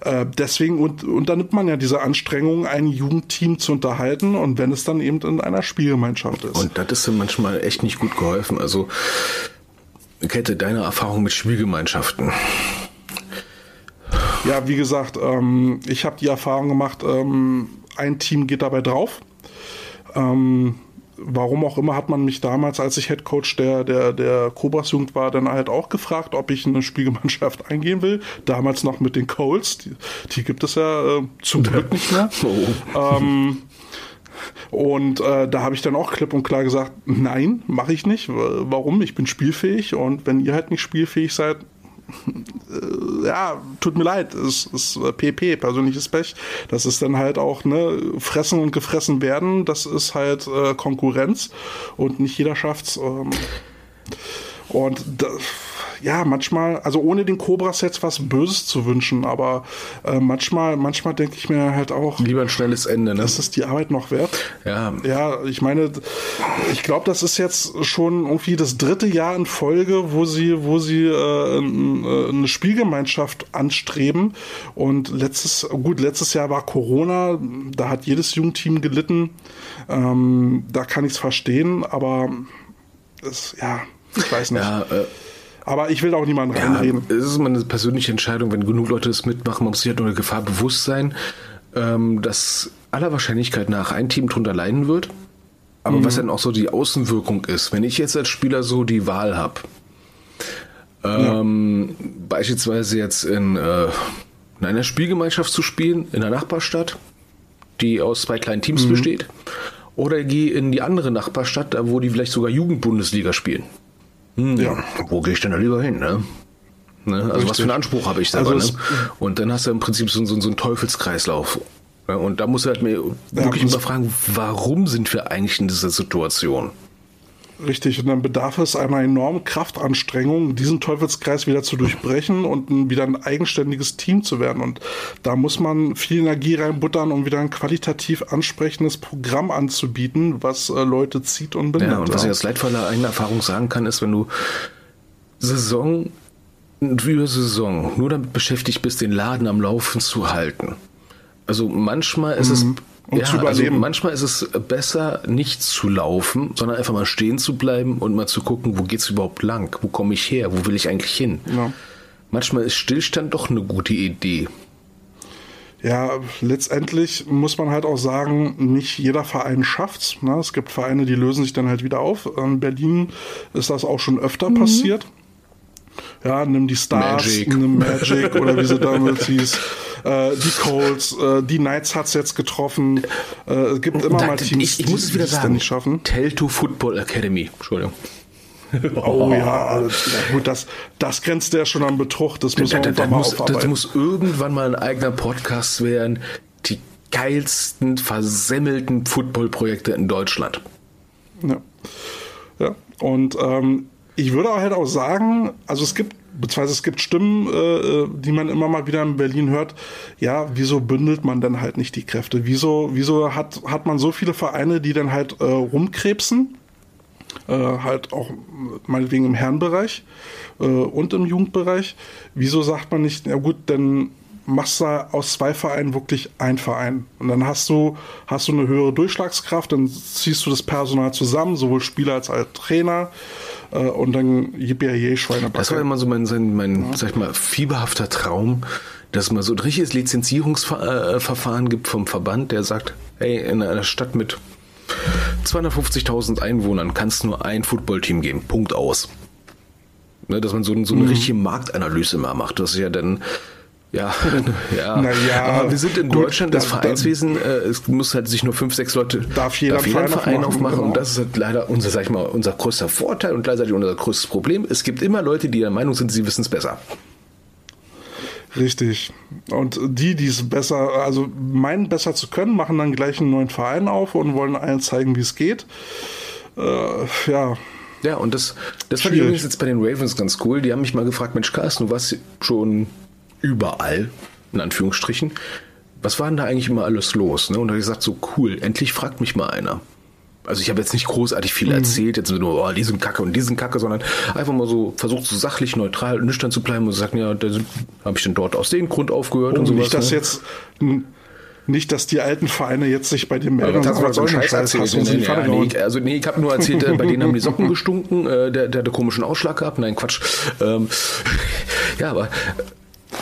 Äh, deswegen und, unternimmt man ja diese Anstrengung, ein Jugendteam zu unterhalten und wenn es dann eben in einer Spielgemeinschaft ist. Und das ist manchmal echt nicht gut geholfen. Also, Kette, deine Erfahrung mit Spielgemeinschaften. Ja, wie gesagt, ähm, ich habe die Erfahrung gemacht, ähm, ein Team geht dabei drauf. Ähm, warum auch immer hat man mich damals, als ich Head Coach der, der, der Cobras Jugend war, dann halt auch gefragt, ob ich in eine Spielgemeinschaft eingehen will. Damals noch mit den Coles. Die, die gibt es ja äh, zum Glück nicht mehr. Ähm, und äh, da habe ich dann auch klipp und klar gesagt, nein, mache ich nicht. Warum? Ich bin spielfähig und wenn ihr halt nicht spielfähig seid, ja, tut mir leid, es ist äh, PP, persönliches Pech. Das ist dann halt auch, ne, fressen und gefressen werden, das ist halt äh, Konkurrenz und nicht jeder schafft's. Ähm, und da, ja, manchmal, also ohne den Cobras jetzt was Böses zu wünschen, aber äh, manchmal, manchmal denke ich mir halt auch, Lieber ein schnelles Ende, ne? ist es die Arbeit noch wert? Ja, Ja, ich meine, ich glaube, das ist jetzt schon irgendwie das dritte Jahr in Folge, wo sie, wo sie äh, äh, eine Spielgemeinschaft anstreben. Und letztes, gut, letztes Jahr war Corona, da hat jedes Jugendteam gelitten. Ähm, da kann ich es verstehen, aber es, ja, ich weiß nicht. ja, äh, Aber ich will auch niemanden ja, reinreden. es ist immer eine persönliche Entscheidung, wenn genug Leute das mitmachen, man muss sich halt nur der Gefahr bewusst sein, ähm, dass aller Wahrscheinlichkeit nach ein Team drunter leiden wird. Aber was dann auch so die Außenwirkung ist, wenn ich jetzt als Spieler so die Wahl habe, ähm, beispielsweise jetzt in, äh, in einer Spielgemeinschaft zu spielen, in einer Nachbarstadt, die aus zwei kleinen Teams besteht, oder gehe in die andere Nachbarstadt, da wo die vielleicht sogar Jugendbundesliga spielen. Ja. Wo gehe ich denn da lieber hin, ne? ne? Also was Richtig. für einen Anspruch habe ich selber, Also ne? Und dann hast du im Prinzip so, so, so einen Teufelskreislauf. Ja, und da musst du halt mir wirklich das- immer fragen, warum sind wir eigentlich in dieser Situation? Richtig, und dann bedarf es einer enormen Kraftanstrengung, diesen Teufelskreis wieder zu durchbrechen und wieder ein eigenständiges Team zu werden. Und da muss man viel Energie reinbuttern, um wieder ein qualitativ ansprechendes Programm anzubieten, was äh, Leute zieht und bindet. Ja, und was ich als leidvoller eigener Erfahrung sagen kann, ist, wenn du Saison über Saison nur damit beschäftigt bist, den Laden am Laufen zu halten. Also manchmal ist es Mhm. Um ja, zu also überleben. manchmal ist es besser, nicht zu laufen, sondern einfach mal stehen zu bleiben und mal zu gucken, wo geht's überhaupt lang? Wo komme ich her? Wo will ich eigentlich hin? Ja. Manchmal ist Stillstand doch eine gute Idee. Ja, letztendlich muss man halt auch sagen, nicht jeder Verein schafft's. Ne? Es gibt Vereine, die lösen sich dann halt wieder auf. In Berlin ist das auch schon öfter passiert. Ja, nimm die Stars, Magic. nimm Magic oder wie sie damals hieß. Äh, die Colts, äh, die Knights hat's jetzt getroffen. Äh, es gibt immer Da- mal Teams, ich, ich muss die es wieder es sagen. nicht schaffen. Telto Football Academy. Entschuldigung. Oh ja, also, ja, gut, das, das grenzt ja schon an Betrug. Das muss Da, da, da, mal muss, da, da aufarbeiten. muss irgendwann mal ein eigener Podcast werden. Die geilsten, versemmelten Footballprojekte in Deutschland. Ja. ja. Und ähm, ich würde halt auch sagen, also es gibt, beziehungsweise es gibt Stimmen, äh, die man immer mal wieder in Berlin hört, ja, wieso bündelt man denn halt nicht die Kräfte? Wieso, wieso hat, hat man so viele Vereine, die dann halt äh, rumkrebsen? Äh, halt auch meinetwegen im Herrenbereich äh, und im Jugendbereich. Wieso sagt man nicht, ja gut, dann machst du aus zwei Vereinen wirklich ein Verein. Und dann hast du, hast du eine höhere Durchschlagskraft, dann ziehst du das Personal zusammen, sowohl Spieler als auch Trainer. Äh, und dann yippie Schweinebacke. Das war immer so mein, sein, mein sag ich mal, fieberhafter Traum, dass mal so ein richtiges Lizenzierungsverfahren gibt vom Verband, der sagt, hey, in einer Stadt mit 250.000 Einwohnern kann es nur ein Footballteam geben. Punkt aus. Ne, dass man so, so eine richtige Marktanalyse mal macht. Das ist ja dann ja, ja. Naja, aber wir sind in gut, Deutschland, das da- Vereinswesen, äh, es muss halt sich nur fünf, sechs Leute, Darf jeder einen einen Verein Verein aufmachen, genau. und das ist halt leider unser, sag ich mal, unser größter Vorteil und gleichzeitig unser größtes Problem. Es gibt immer Leute, die der Meinung sind, sie wissen es besser. Richtig. Und die, die es besser, also meinen besser zu können, machen dann gleich einen neuen Verein auf und wollen allen zeigen, wie es geht. Äh, ja, Ja, und das, das fand ich übrigens jetzt bei den Ravens ganz cool. Die haben mich mal gefragt, Mensch, Carsten, du warst schon überall, in Anführungsstrichen. Was war denn da eigentlich immer alles los? Ne? Und da habe ich gesagt, so cool, endlich fragt mich mal einer. Also ich habe jetzt nicht großartig viel erzählt, jetzt nur, oh, diesen Kacke und diesen Kacke, sondern einfach mal so versucht, so sachlich, neutral, nüchtern zu bleiben und zu sagen, ja, da habe ich denn dort aus dem Grund aufgehört und und sowas. nicht, dass ne? jetzt nicht, dass die alten Vereine jetzt sich bei dir melden Aber und so einen Scheiß erzählt. Nee, Pfanne ja, nee, also nee, ich habe nur erzählt, äh, bei denen haben die Socken gestunken, äh, der, der hatte komischen Ausschlag gehabt. Nein, Quatsch. Ähm, ja, aber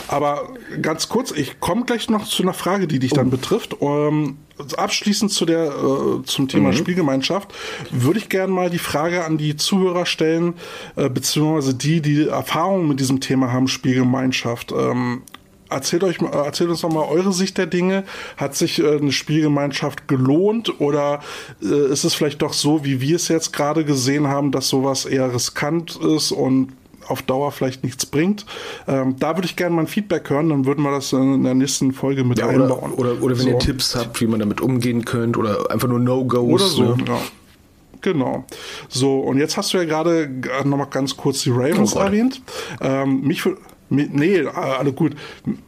Aber ganz kurz, ich komme gleich noch zu einer Frage, die dich Oh. dann betrifft. Ähm, abschließend zu der, äh, zum Thema Mhm. Spielgemeinschaft würde ich gerne mal die Frage an die Zuhörer stellen, äh, beziehungsweise die, die Erfahrung mit diesem Thema haben, Spielgemeinschaft. Ähm, Erzählt, euch, äh, erzählt uns noch mal eure Sicht der Dinge. Hat sich äh, eine Spielgemeinschaft gelohnt oder äh, ist es vielleicht doch so, wie wir es jetzt gerade gesehen haben, dass sowas eher riskant ist und auf Dauer vielleicht nichts bringt? Ähm, da würde ich gerne mal ein Feedback hören, dann würden wir das in der nächsten Folge mit ja, einbauen. oder, oder, oder wenn So. ihr Tipps habt, wie man damit umgehen könnt oder einfach nur No-Gos. Oder so, Ne? ja. Genau. So, und jetzt hast du ja gerade äh, noch mal ganz kurz die Ravens Oh erwähnt. Ähm, mich wür- mi- Nee, äh, alle gut.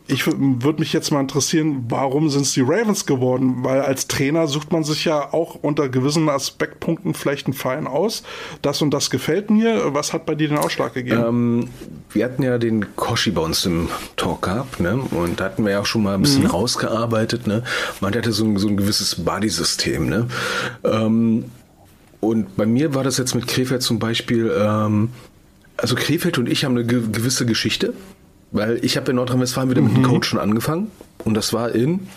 Ich würde mich jetzt mal interessieren, warum sind es die Ravens geworden? Weil als Trainer sucht man sich ja auch unter gewissen Aspektpunkten vielleicht einen Verein aus. Das und das gefällt mir. Was hat bei dir den Ausschlag gegeben? Ähm, wir hatten ja den Koshi bei uns im Talk gehabt, ne? Und da hatten wir ja auch schon mal ein bisschen Mhm. rausgearbeitet, ne? Man hatte so ein, so ein gewisses Buddy-System, ne? Ähm, und bei mir war das jetzt mit Krefeld zum Beispiel, ähm, also Krefeld und ich haben eine ge gewisse Geschichte, weil ich habe in Nordrhein-Westfalen wieder Mhm. mit dem Coach schon angefangen und das war in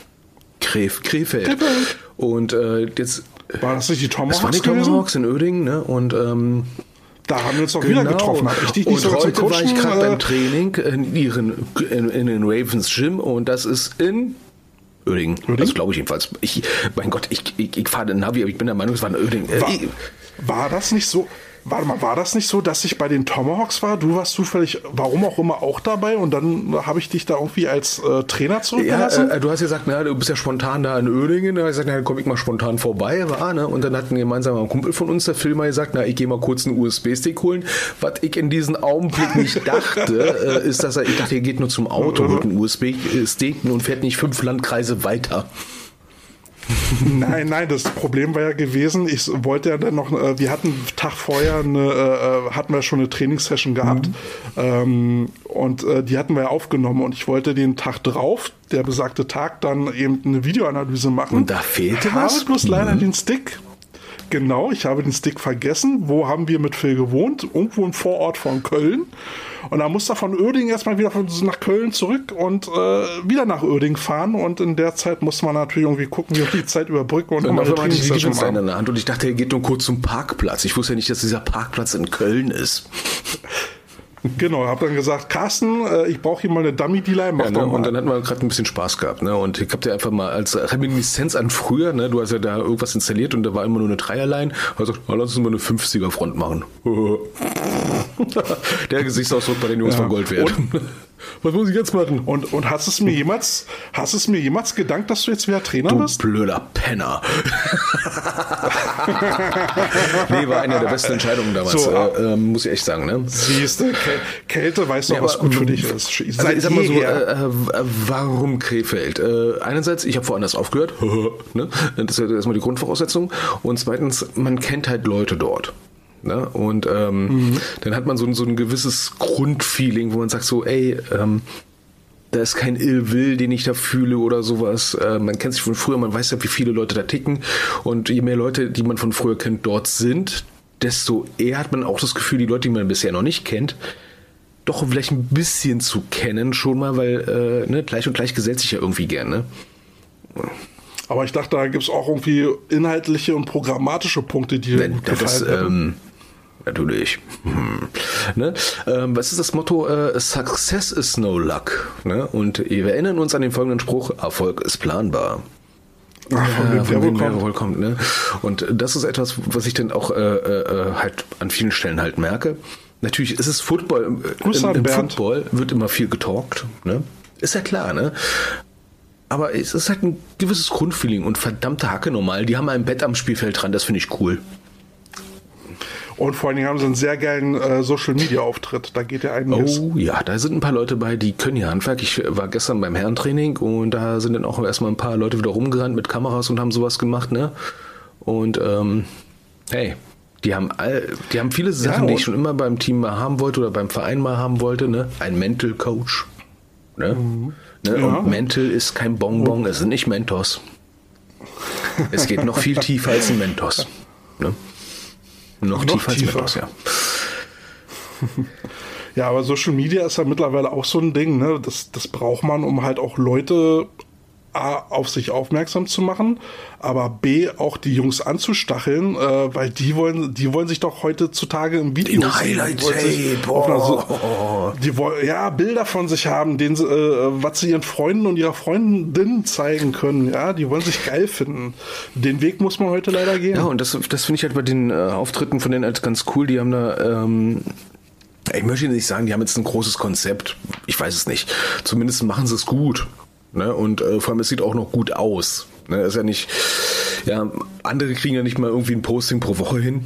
Kref Krefeld. Krefeld. Und äh, jetzt War das nicht die Tomahawks das waren die? Tomahawks in Ödingen, ne? Und ähm, Da haben wir uns doch wieder getroffen. Hab ich dich nicht und heute war ich Coachen, gerade äh, beim Training in, ihren, in, in den Ravens Gym und das ist in Ödingen. Das glaube ich jedenfalls. Ich, mein Gott, ich, ich, ich fahre den Navi, aber ich bin der Meinung, es war in Ödingen. Äh, War, war das nicht so? Warte mal, war das nicht so, dass ich bei den Tomahawks war? Du warst zufällig, warum auch immer, auch dabei und dann habe ich dich da irgendwie als äh, Trainer ja, zurückgelassen? äh, du hast gesagt, na, du bist ja spontan da in Ödingen. Da habe ich gesagt, na, dann komm ich mal spontan vorbei. War, ne? Und dann hat ein gemeinsamer Kumpel von uns, der Filmer, gesagt, na, ich gehe mal kurz einen USB-Stick holen. Was ich in diesem Augenblick nicht dachte, äh, ist, dass er, ich dachte, er geht nur zum Auto, holt einen USB-Stick und fährt nicht fünf Landkreise weiter. Nein, nein, das Problem war ja gewesen, ich wollte ja dann noch, äh, wir hatten einen Tag vorher eine, äh, hatten wir schon eine Trainingssession gehabt ähm, und äh, die hatten wir ja aufgenommen und ich wollte den Tag drauf, der besagte Tag, dann eben eine Videoanalyse machen. Und da fehlte habe was? bloß leider den Stick. Genau, ich habe den Stick vergessen. Wo haben wir mit Phil gewohnt? Irgendwo im Vorort von Köln. Und da musste er von Uerdingen erstmal wieder nach Köln zurück und äh, wieder nach Uerdingen fahren. Und in der Zeit musste man natürlich irgendwie gucken, wie die Zeit überbrücken und einmal hatte ich die in der Hand und ich dachte, er geht nur kurz zum Parkplatz. Ich wusste ja nicht, dass dieser Parkplatz in Köln ist. Genau, habe dann gesagt, Carsten, äh, ich brauche hier mal eine Dummy-Delay, mach Ja, ne? Und dann hatten wir gerade ein bisschen Spaß gehabt. Ne? Und ich habe dir einfach mal als Reminiszenz an früher, ne? du hast ja da irgendwas installiert und da war immer nur eine Dreierlein. Also oh, lass uns mal eine 50er-Front machen. Der Gesichtsausdruck bei den Jungs Ja. von Gold wert. Was muss ich jetzt machen? und, und hast es mir jemals, hast es mir jemals gedankt, dass du jetzt wieder Trainer Du bist? blöder Penner. nee, war eine der besten Entscheidungen damals, So, äh, ähm, muss ich echt sagen. Ne? Siehst du, Käl- Kälte weiß doch, Ja, was gut für dich ist. Also Seit ich sag mal so, jeher. äh, äh, warum Krefeld? Äh, einerseits, ich habe woanders aufgehört, ne? das ist erstmal die Grundvoraussetzung. Und zweitens, man kennt halt Leute dort. Ne? Und ähm, dann hat man so, ein- so ein gewisses Grundfeeling, wo man sagt so, ey, ähm, da ist kein Illwill, den ich da fühle oder sowas. Äh, man kennt sich von früher, man weiß ja, wie viele Leute da ticken. Und je mehr Leute, die man von früher kennt, dort sind, desto eher hat man auch das Gefühl, die Leute, die man bisher noch nicht kennt, doch vielleicht ein bisschen zu kennen schon mal, weil äh, ne, gleich und gleich gesellt sich ja irgendwie gern, ne? Aber ich dachte, da gibt es auch irgendwie inhaltliche und programmatische Punkte, die dir gut das, gefallen ähm, natürlich. Hm. Ne? Ähm, was ist das Motto? Äh, Success is no luck. Ne? Und wir erinnern uns an den folgenden Spruch: Erfolg ist planbar. Ach, von Ja, von wem wohl kommt. wohl kommt, ne? Und das ist etwas, was ich dann auch äh, äh, halt an vielen Stellen halt merke. Natürlich ist es Football. Im, im Bernd. Football wird immer viel getalkt, ne? Ist ja klar, ne? Aber es ist halt ein gewisses Grundfeeling und verdammte Hacke normal. Die haben ein Bett am Spielfeld dran, das finde ich cool. Und vor allen Dingen haben sie einen sehr geilen äh, Social-Media-Auftritt. Da geht ja einiges. Oh ja, da sind ein paar Leute bei, die können ihr Handwerk. Ich war gestern beim Herrentraining und da sind dann auch erstmal ein paar Leute wieder rumgerannt mit Kameras und haben sowas gemacht, ne? Und ähm, hey, die haben all, die haben viele Sachen, die ich schon immer beim Team mal haben wollte oder beim Verein mal haben wollte, ne? Ein Mental Coach. Ne? ne? Ja. Und Mental ist kein Bonbon, es sind nicht Mentos. Es geht noch viel tiefer als ein Mentos. Ne? Noch, Noch tiefer als tiefer. Mentos, ja. Ja, aber Social Media ist ja mittlerweile auch so ein Ding, ne? Das, das braucht man, um halt auch Leute A, auf sich aufmerksam zu machen, aber B, auch die Jungs anzustacheln, äh, weil die wollen, die wollen sich doch heutzutage im Video In sehen. Highlight Die wollen sich Tape, oh. Die wollen, ja, Bilder von sich haben, denen sie, äh, was sie ihren Freunden und ihrer Freundin zeigen können, ja, die wollen sich geil finden. Den Weg muss man heute leider gehen. Ja, und das, das finde ich halt bei den äh, Auftritten von denen halt ganz cool. Die haben da, ähm, ich möchte nicht sagen, die haben jetzt ein großes Konzept. Ich weiß es nicht. Zumindest machen sie es gut. Ne? Und äh, vor allem, es sieht auch noch gut aus. Ne? Ist ja nicht, ja, andere kriegen ja nicht mal irgendwie ein Posting pro Woche hin.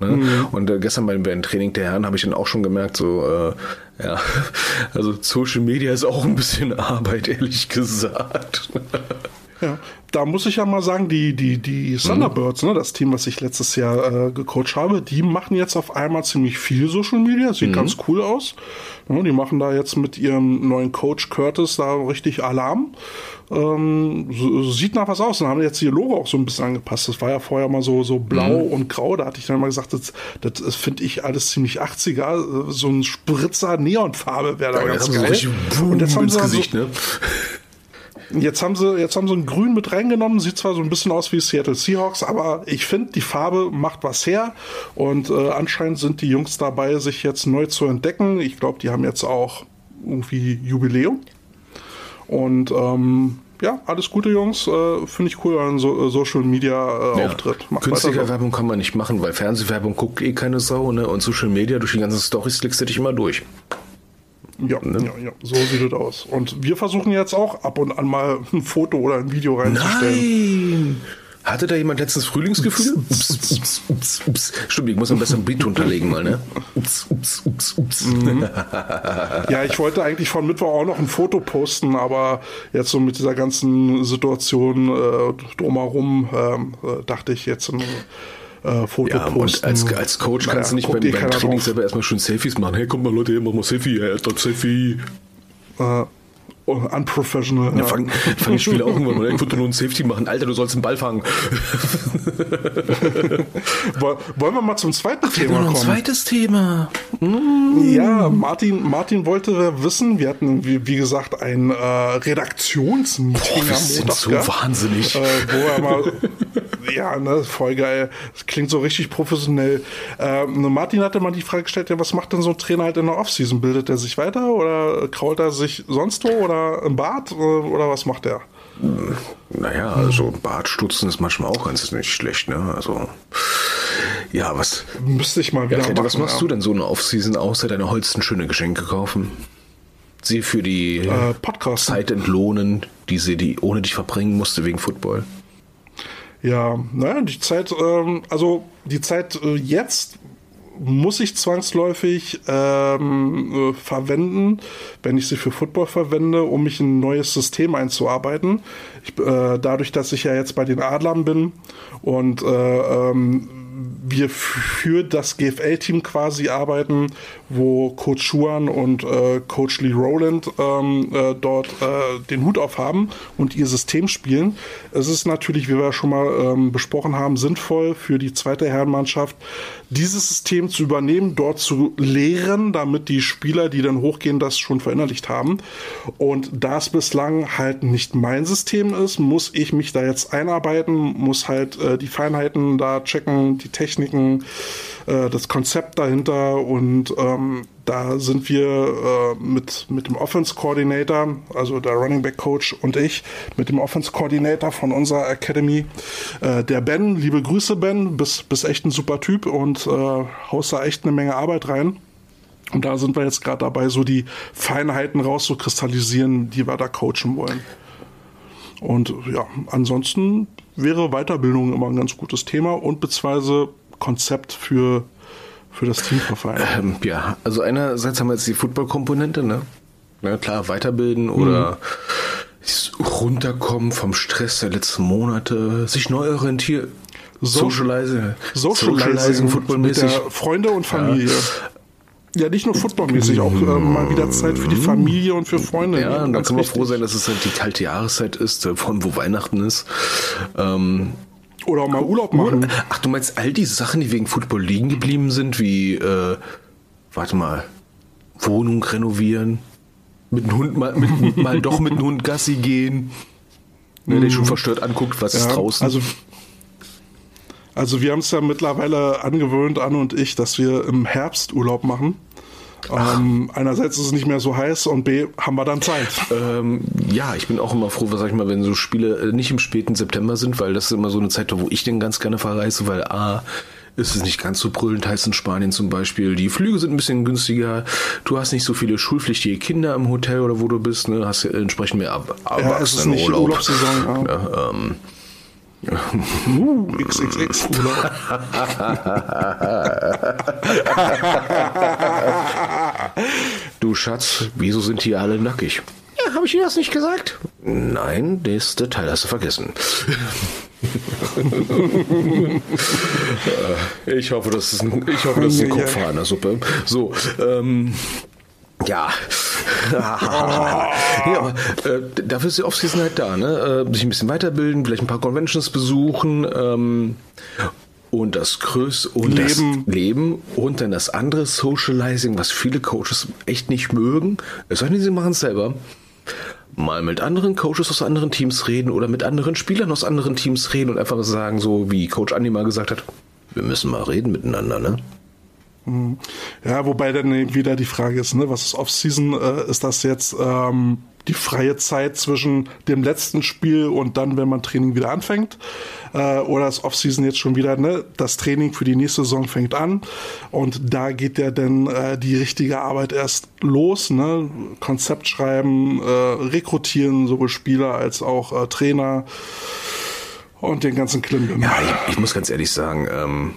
Ne? Und äh, gestern beim, beim Training der Herren habe ich dann auch schon gemerkt, so, äh, ja, also Social Media ist auch ein bisschen Arbeit, ehrlich gesagt. Ja, da muss ich ja mal sagen, die, die, die Thunderbirds, ne, das Team, was ich letztes Jahr äh, gecoacht habe, die machen jetzt auf einmal ziemlich viel Social Media. Sieht ganz cool aus. Ja, die machen da jetzt mit ihrem neuen Coach Curtis da richtig Alarm. Ähm, so, sieht nach was aus. Dann haben die jetzt ihr Logo auch so ein bisschen angepasst. Das war ja vorher mal so, so blau und grau. Da hatte ich dann mal gesagt, das, das finde ich alles ziemlich 80er. So ein Spritzer Neonfarbe wäre da Aber ganz jetzt haben sie so geil. richtig Boom ins dann so- Gesicht, ne? Jetzt haben sie, jetzt haben sie ein Grün mit reingenommen. Sieht zwar so ein bisschen aus wie Seattle Seahawks, aber ich finde, die Farbe macht was her. Und äh, anscheinend sind die Jungs dabei, sich jetzt neu zu entdecken. Ich glaube, die haben jetzt auch irgendwie Jubiläum. Und ähm, ja, alles Gute, Jungs. Äh, finde ich cool, ein so, äh, Social Media äh, Auftritt. Macht weiter so. Künstliche-Werbung kann man nicht machen, weil Fernsehwerbung guckt eh keine Sau, ne? Und Social Media durch die ganzen Storys klickst du dich immer durch. Ja, ja, ja, so sieht es aus. Und wir versuchen jetzt auch ab und an mal ein Foto oder ein Video reinzustellen. Nein! Hatte da jemand letztens Frühlingsgefühle? Ups, ups, ups, ups. Stimmt, ich muss am besten Beat unterlegen mal, ne? Ups, ups, ups, ups. Ja, ich wollte eigentlich von Mittwoch auch noch ein Foto posten, aber jetzt so mit dieser ganzen Situation äh, drumherum ähm, äh, dachte ich jetzt ein äh, Foto Ja, und posten. als, als Coach kannst du nicht beim, beim Training drauf. selber erstmal schön Selfies machen. Hey, kommt mal Leute, mach mal Selfie, hey, das Selfie. Äh, unprofessional. Ja, fang, fang ich Spiele auch irgendwann mal. Würde nur ein Safety machen. Alter, du sollst den Ball fangen. Woll- Wollen wir mal zum zweiten Thema kommen? zweites Thema. Ja, Martin, Martin wollte wissen, wir hatten, wie, wie gesagt, ein äh, Redaktionsmeeting Boah, wir am sind Montag so gehabt, wahnsinnig. Äh, wo er mal, ja, ne, voll geil. Das klingt so richtig professionell. Ähm, Martin hatte mal die Frage gestellt, ja, was macht denn so ein Trainer halt in der Offseason? Bildet er sich weiter oder krault er sich sonst wo oder im Bad äh, oder was macht er? Naja, also Bartstutzen ist manchmal auch ganz nicht schlecht, ne? Also, ja, was, Müsste ich mal wieder ja, machen. was machst ja. du denn so eine Offseason, außer deine Holsten schöne Geschenke kaufen? Sie für die Äh, Podcast. Zeit entlohnen, die sie die ohne dich verbringen musste wegen Football. Ja, naja, die Zeit, ähm, also die Zeit äh, jetzt muss ich zwangsläufig ähm, äh, verwenden, wenn ich sie für Football verwende, um mich in ein neues System einzuarbeiten. Ich, äh, dadurch, dass ich ja jetzt bei den Adlern bin und äh, ähm, wir für das GFL-Team quasi arbeiten, wo Coach Schuan und äh, Coach Lee Rowland ähm, äh, dort äh, den Hut auf haben und ihr System spielen. Es ist natürlich, wie wir schon mal ähm, besprochen haben, sinnvoll für die zweite Herrenmannschaft, dieses System zu übernehmen, dort zu lehren, damit die Spieler, die dann hochgehen, das schon verinnerlicht haben. Und da es bislang halt nicht mein System ist, muss ich mich da jetzt einarbeiten, muss halt äh, die Feinheiten da checken, die Techniken, äh, das Konzept dahinter und ähm, da sind wir äh, mit, mit dem Offense Coordinator, also der Running Back Coach und ich, mit dem Offense Coordinator von unserer Academy, äh, der Ben, liebe Grüße Ben, bist, bist echt ein super Typ und äh, haust da echt eine Menge Arbeit rein. Und da sind wir jetzt gerade dabei, so die Feinheiten rauszukristallisieren, die wir da coachen wollen. Und ja, ansonsten wäre Weiterbildung immer ein ganz gutes Thema und beziehungsweise Konzept für, für das Teamverfahren. Ähm, ja, also einerseits haben wir jetzt die Football-Komponente, ne? Na klar, weiterbilden oder mhm. runterkommen vom Stress der letzten Monate, sich neu orientieren. So Socializing, Socializing, Socializing footballmäßig. Mit der Freunde und Familie. Ja. Ja, nicht nur footballmäßig, auch äh, mal wieder Zeit für die Familie und für Freunde. Ja, und da können wir froh sein, dass es halt die kalte Jahreszeit ist, äh, vor allem wo Weihnachten ist. Ähm, oder auch mal Urlaub machen. Ach, du meinst all die Sachen, die wegen Football liegen geblieben sind, wie, äh, warte mal, Wohnung renovieren, mit dem Hund mal, mit, mal doch mit dem Hund Gassi gehen, ne, der schon verstört anguckt, was ja, ist draußen. Also, also wir haben es ja mittlerweile angewöhnt, Anne und ich, dass wir im Herbst Urlaub machen. Ähm, einerseits ist es nicht mehr so heiß und B, haben wir dann Zeit. Ähm, ja, ich bin auch immer froh, was sag ich mal, wenn so Spiele äh, nicht im späten September sind, weil das ist immer so eine Zeit, wo ich den ganz gerne verreise, weil A, ist es nicht ganz so brüllend heiß in Spanien zum Beispiel. Die Flüge sind ein bisschen günstiger. Du hast nicht so viele schulpflichtige Kinder im Hotel oder wo du bist. Ne? Hast entsprechend mehr Ab ja, es ist nicht Urlaub. Urlaubssaison. Ja. Ja, ähm, Uh, XXX Urlaub. du Schatz, wieso sind die alle nackig? Ja, habe ich dir das nicht gesagt? Nein, das Detail hast du vergessen. ich hoffe, das ist ein, ich hoffe, das ist ein Kupfer an der Suppe. So, ähm, ja. ja, aber äh, dafür ist die Offseason halt da, ne? Äh, sich ein bisschen weiterbilden, vielleicht ein paar Conventions besuchen ähm, und das Größ und Leben. das Leben und dann das andere Socializing, was viele Coaches echt nicht mögen. Es sei denn, sie machen es selber. Mal mit anderen Coaches aus anderen Teams reden oder mit anderen Spielern aus anderen Teams reden und einfach sagen, so wie Coach Andi mal gesagt hat, wir müssen mal reden miteinander, ne? Mhm. Ja, wobei dann wieder die Frage ist, ne, was ist Off-Season? Äh, ist das jetzt ähm, die freie Zeit zwischen dem letzten Spiel und dann, wenn man Training wieder anfängt? Äh, oder ist Off-Season jetzt schon wieder, ne, das Training für die nächste Saison fängt an und da geht ja dann äh, die richtige Arbeit erst los, ne? Konzept schreiben, äh, rekrutieren, sowohl Spieler als auch äh, Trainer und den ganzen Klimbim. Ja, ich, ich muss ganz ehrlich sagen, ähm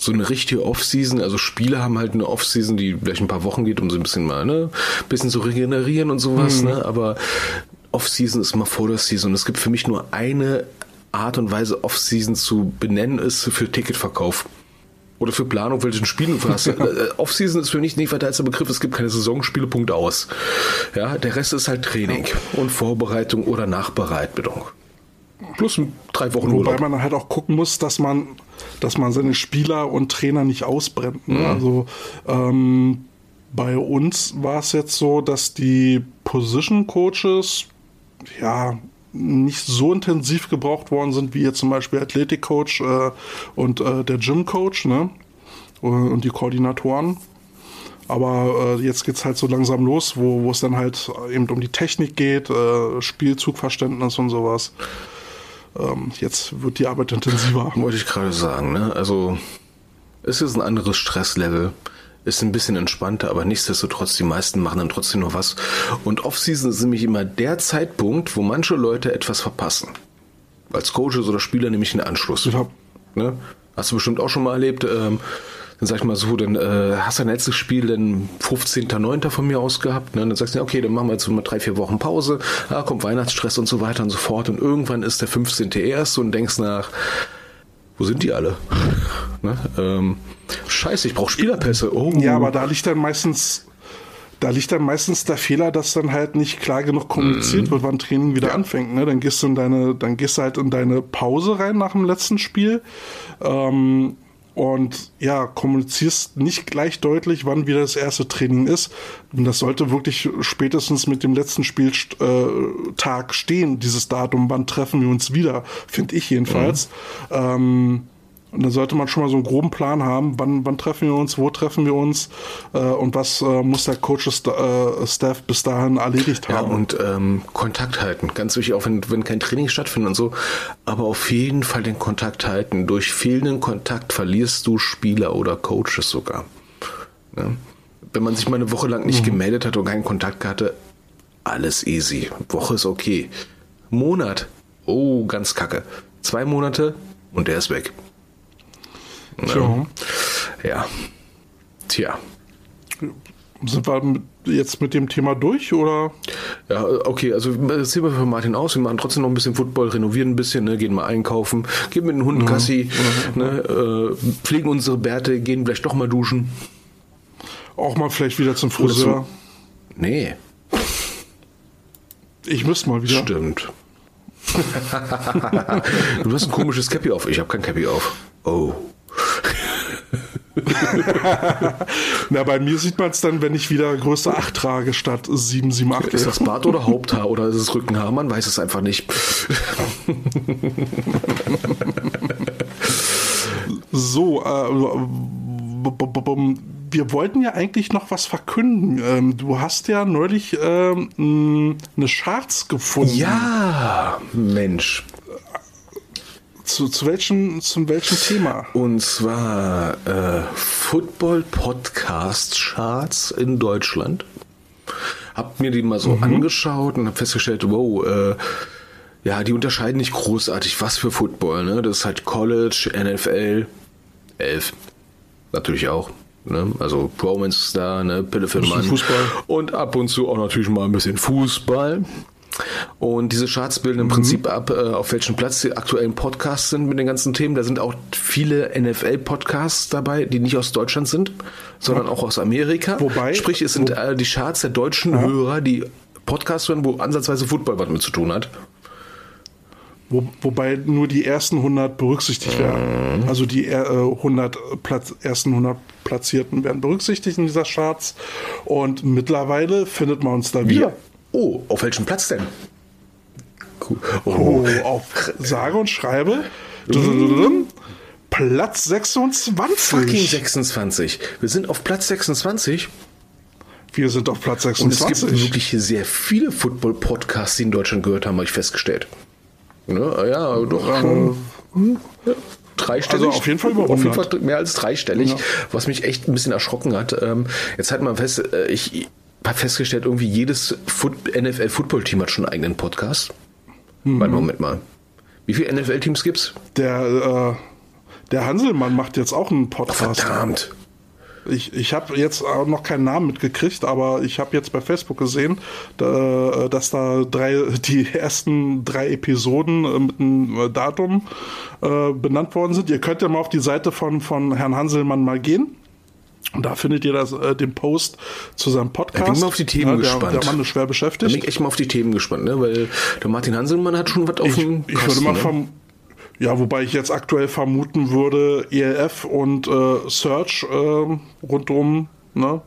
so eine richtige Off-Season, also Spiele haben halt eine Off-Season, die vielleicht ein paar Wochen geht, um so ein bisschen mal, ne, ein bisschen zu regenerieren und sowas, mhm. ne, aber Off-Season ist mal vor der Season. Es gibt für mich nur eine Art und Weise, Off-Season zu benennen, ist für Ticketverkauf. Oder für Planung, welchen Spielen du hast. Äh, Off-Season ist für mich nicht weiter als der Begriff, es gibt keine Saisonspiele, Punkt aus. Ja, der Rest ist halt Training und Vorbereitung oder Nachbereitung. Plus drei Wochen Wobei Urlaub. man halt auch gucken muss, dass man, dass man seine Spieler und Trainer nicht ausbrennt. Ne? Mhm. Also ähm, bei uns war es jetzt so, dass die Position Coaches ja nicht so intensiv gebraucht worden sind wie jetzt zum Beispiel Athletic Coach äh, und äh, der Gym Coach ne? und die Koordinatoren. Aber äh, jetzt geht's halt so langsam los, wo, wo es dann halt eben um die Technik geht, äh, Spielzugverständnis und sowas ähm, jetzt wird die Arbeit intensiver. Wollte ich gerade sagen, ne? Also es ist ein anderes Stresslevel. Ist ein bisschen entspannter, aber nichtsdestotrotz, die meisten machen dann trotzdem noch was. Und Offseason ist nämlich immer der Zeitpunkt, wo manche Leute etwas verpassen. Als Coaches oder Spieler nämlich einen Anschluss. Ja. Ne? Hast du bestimmt auch schon mal erlebt. Ähm, dann sag ich mal so, dann äh, hast du ein letztes Spiel dann 15.09. von mir aus gehabt. Ne? Dann sagst du, ja, okay, dann machen wir jetzt mal drei, vier Wochen Pause. Ja, kommt Weihnachtsstress und so weiter und so fort. Und irgendwann ist der 15. erst und denkst nach, Wo sind die alle? ne? ähm, scheiße, ich brauche Spielerpässe. Oh. Ja, aber da liegt dann meistens, da liegt dann meistens der Fehler, dass dann halt nicht klar genug kommuniziert Mhm. wird, wann Training wieder anfängt. Ne? Dann gehst du in deine, dann gehst du halt in deine Pause rein nach dem letzten Spiel. Ähm, und ja, kommunizierst nicht gleich deutlich, wann wieder das erste Training ist. Und das sollte wirklich spätestens mit dem letzten Spieltag äh, stehen, dieses Datum, wann treffen wir uns wieder, finde ich jedenfalls. Ähm, und dann sollte man schon mal so einen groben Plan haben, wann, wann treffen wir uns, wo treffen wir uns äh, und was äh, muss der Coaches-Staff bis dahin erledigt Ja, haben. und ähm, Kontakt halten. Ganz wichtig, auch wenn, wenn kein Training stattfindet und so. Aber auf jeden Fall den Kontakt halten. Durch fehlenden Kontakt verlierst du Spieler oder Coaches sogar. Ne? Wenn man sich mal eine Woche lang nicht gemeldet hat und keinen Kontakt hatte, alles easy. Woche ist okay. Monat, oh, ganz kacke. Zwei Monate und der ist weg. Tja, Ja. Tja. sind wir jetzt mit dem Thema durch oder? Ja, okay, also das sehen wir für Martin aus. Wir machen trotzdem noch ein bisschen Football, renovieren ein bisschen, ne, gehen mal einkaufen, gehen mit den Hunden Gassi, ne, äh, pflegen unsere Bärte, gehen vielleicht doch mal duschen. Auch mal vielleicht wieder zum Friseur. Nee, Ich müsste mal wieder. stimmt. du hast ein komisches Cappy auf. Ich habe kein Cappy auf. Oh. Na, bei mir sieht man es dann, wenn ich wieder Größe 8 trage statt 7, 7, 8. Ist das Bart oder Haupthaar oder ist es Rückenhaar? Man weiß es einfach nicht. So, äh, wir wollten ja eigentlich noch was verkünden. Ähm, du hast ja neulich ähm, eine Charts gefunden. Ja, Mensch. Zu, zu, welchem, zu welchem Thema? Und zwar äh, Football Podcast Charts in Deutschland. Hab mir die mal so angeschaut und hab festgestellt, wow, äh, ja, die unterscheiden nicht großartig, was für Football, ne? Das ist halt College, NFL, 11. Natürlich auch. Ne? Also Bromance ist da, ne? Pille für Mann. Fußball. Und ab und zu auch natürlich mal ein bisschen Fußball. Und diese Charts bilden im Prinzip ab, äh, auf welchem Platz die aktuellen Podcasts sind mit den ganzen Themen. Da sind auch viele NFL-Podcasts dabei, die nicht aus Deutschland sind, sondern auch aus Amerika. Wobei- Sprich, es sind äh, die Charts der deutschen Hörer, die Podcasts hören, wo ansatzweise Football was mit zu tun hat. Wo, wobei nur die ersten 100 berücksichtigt werden. Also die äh, 100 Platz, ersten 100 Platzierten werden berücksichtigt in dieser Charts. Und mittlerweile findet man uns da wieder. Oh, auf welchem Platz denn? Cool. Oh, auf sage und schreibe. Platz 26. Fucking 26. Wir sind auf Platz 26 Wir sind auf Platz und es gibt 26. wirklich sehr viele Football-Podcasts, die in Deutschland gehört haben, habe ich festgestellt. Ne? Ja, doch schon. hm, ja, Dreistellig. Also auf jeden Fall über Auf jeden 100. Fall mehr als dreistellig, Ja. was mich echt ein bisschen erschrocken hat. Ähm, Jetzt hat man fest, äh, ich habe festgestellt, irgendwie jedes Foot NFL-Football-Team hat schon einen eigenen Podcast. Mhm. Warte, Moment mal. Wie viele NFL-Teams gibt's? Der, äh, der Hanselmann macht jetzt auch einen Podcast. Verdammt. Ich, ich habe jetzt auch noch keinen Namen mitgekriegt, aber ich habe jetzt bei Facebook gesehen, da, dass da drei, die ersten drei Episoden äh, mit einem äh, Datum äh, benannt worden sind. Ihr könnt ja mal auf die Seite von, von Herrn Hanselmann mal gehen. Und da findet ihr das, äh, den Post zu seinem Podcast. Ich bin mal auf die Themen der, gespannt. Der Mann ist schwer Da bin beschäftigt. ich echt mal auf die Themen gespannt, ne? weil der Martin Hanselmann hat schon was auf Ich, dem ich würde mal ne? vom, ja, wobei ich jetzt aktuell vermuten würde, ELF und äh, Search äh, rundum, ne?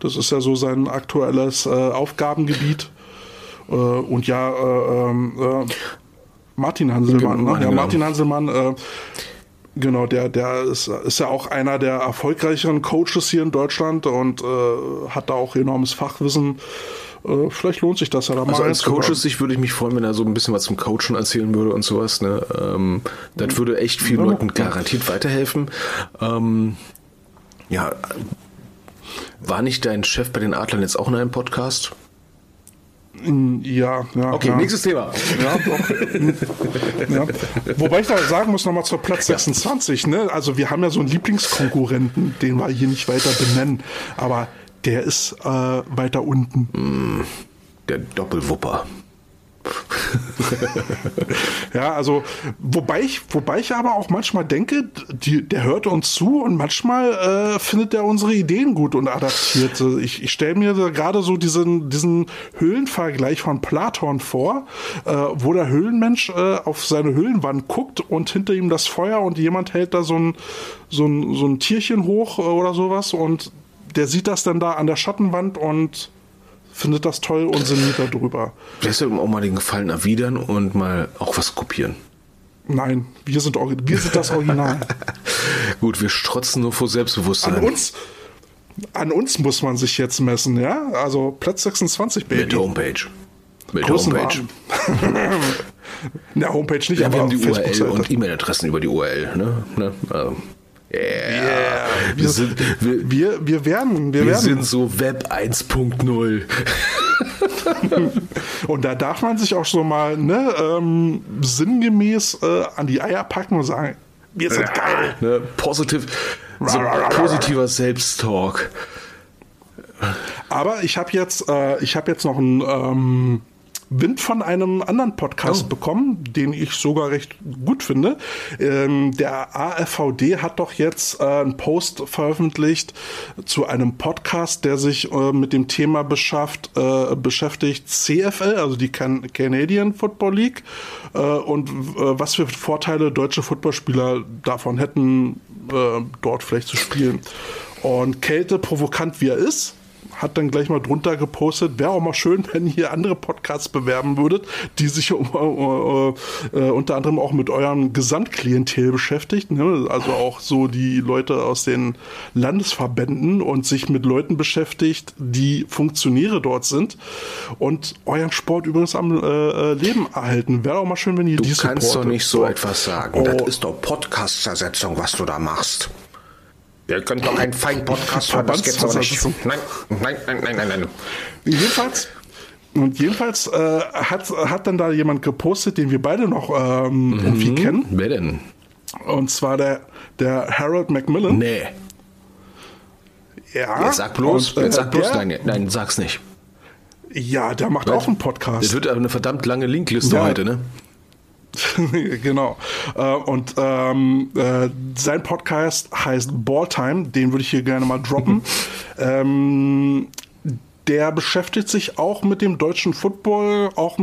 Das ist ja so sein aktuelles äh, Aufgabengebiet. Äh, und ja, äh, ähm, äh, Martin Hanselmann, Genau, ne? Ja, genau. Martin Hanselmann, äh, genau, der, der ist, ist ja auch einer der erfolgreicheren Coaches hier in Deutschland und äh, hat da auch enormes Fachwissen. Äh, vielleicht lohnt sich das ja da mal Also als. Coaches sich würde ich mich freuen, wenn er so ein bisschen was zum Coachen erzählen würde und sowas. Ne? Ähm, das würde echt vielen Ja, Leuten garantiert weiterhelfen. Ähm, ja, war nicht dein Chef bei den Adlern jetzt auch in einem Podcast? Ja, ja. Okay, ja. nächstes Thema. Ja, ja. Wobei ich da sagen muss, nochmal zur Platz 26, ne? Also wir haben ja so einen Lieblingskonkurrenten, den wir hier nicht weiter benennen, aber der ist äh, weiter unten. Der Doppelwupper. Ja, also wobei ich, wobei ich aber auch manchmal denke, die, der hört uns zu und manchmal äh, findet er unsere Ideen gut und adaptiert. Ich, ich stelle mir gerade so diesen, diesen Höhlenvergleich von Platon vor, äh, wo der Höhlenmensch äh, auf seine Höhlenwand guckt und hinter ihm das Feuer und jemand hält da so ein, so ein, so ein Tierchen hoch äh, oder sowas und der sieht das dann da an der Schattenwand und findet das toll und sinniert darüber. Lässt du auch mal den Gefallen erwidern und mal auch was kopieren. Nein, wir sind, wir sind das Original. Gut, wir strotzen nur vor Selbstbewusstsein. An uns, an uns muss man sich jetzt messen, ja? Also Platz 26, Mit Baby. Homepage. Mit Großen Homepage. Der Homepage nicht, Ja, wir aber haben die URL Facebook-Seite. und E-Mail-Adressen über die URL. Ne? Ne? Ähm, yeah. Yeah. Wir, sind, wir, Wir, wir werden, wir, wir werden. sind so Web 1.0. Und da darf man sich auch so mal ne, ähm, sinngemäß äh, an die Eier packen und sagen, wir sind geil. Ne? Positiv, so positiver Selbsttalk. Aber ich habe jetzt, äh, ich habe jetzt noch einen ähm, Wind von einem anderen Podcast Oh. bekommen, den ich sogar recht gut finde. Ähm, der AFVD hat doch jetzt äh, einen Post veröffentlicht zu einem Podcast, der sich äh, mit dem Thema beschafft, äh, beschäftigt, CFL, also die Can Canadian Football League, äh, und äh, was für Vorteile deutsche Footballspieler davon hätten, äh, dort vielleicht zu spielen. Und Kälte, provokant wie er ist, hat dann gleich mal drunter gepostet, wäre auch mal schön, wenn ihr andere Podcasts bewerben würdet, die sich um, äh, äh, unter anderem auch mit eurem Gesamtklientel beschäftigt, ne? also auch so die Leute aus den Landesverbänden und sich mit Leuten beschäftigt, die Funktionäre dort sind und euren Sport übrigens am äh, äh, Leben erhalten. Wäre auch mal schön, wenn ihr Du die kannst doch nicht so etwas sagen. Oh. Das ist doch Podcast-Zersetzung, was du da machst. Ihr könnt doch einen feinen Podcast hören, das geht so nicht. Nein, nein, nein, nein, nein, nein. Jedenfalls, und jedenfalls äh, hat, hat dann da jemand gepostet, den wir beide noch ähm, Mhm. irgendwie kennen. Wer denn? Und zwar der, der Harold Macmillan. Nee. Ja. Jetzt sag bloß, Und, äh, jetzt sag bloß, der, nein, nein, sag's nicht. Ja, der macht auch einen Das Podcast. wird aber eine verdammt lange Linkliste Ja. heute, ne? genau. Äh, und ähm, äh, sein Podcast heißt Balltime, den würde ich hier gerne mal droppen. ähm, der beschäftigt sich auch mit dem deutschen Football, auch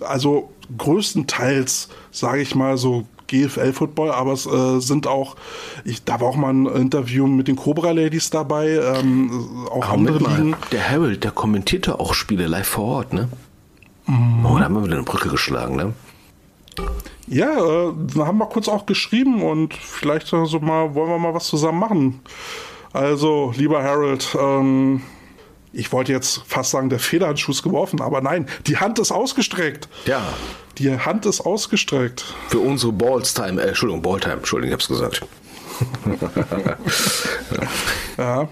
also größtenteils, sage ich mal so GFL-Football, aber es äh, sind auch, ich, da war auch mal ein Interview mit den Cobra Ladies dabei, ähm, auch Aber andere Ligen. der Harold, der kommentierte auch Spiele live vor Ort, ne? Mhm. Oh, da haben wir wieder eine Brücke geschlagen, ne? Ja, äh, da haben wir kurz auch geschrieben und vielleicht so mal wollen wir mal was zusammen machen. Also, lieber Harold, ähm, ich wollte jetzt fast sagen, der Federhandschuh ist geworfen, aber nein, die Hand ist ausgestreckt. Ja. Die Hand ist ausgestreckt. Für unsere Ballstime, äh, Entschuldigung, Balltime, Entschuldigung, ich hab's gesagt. Ja,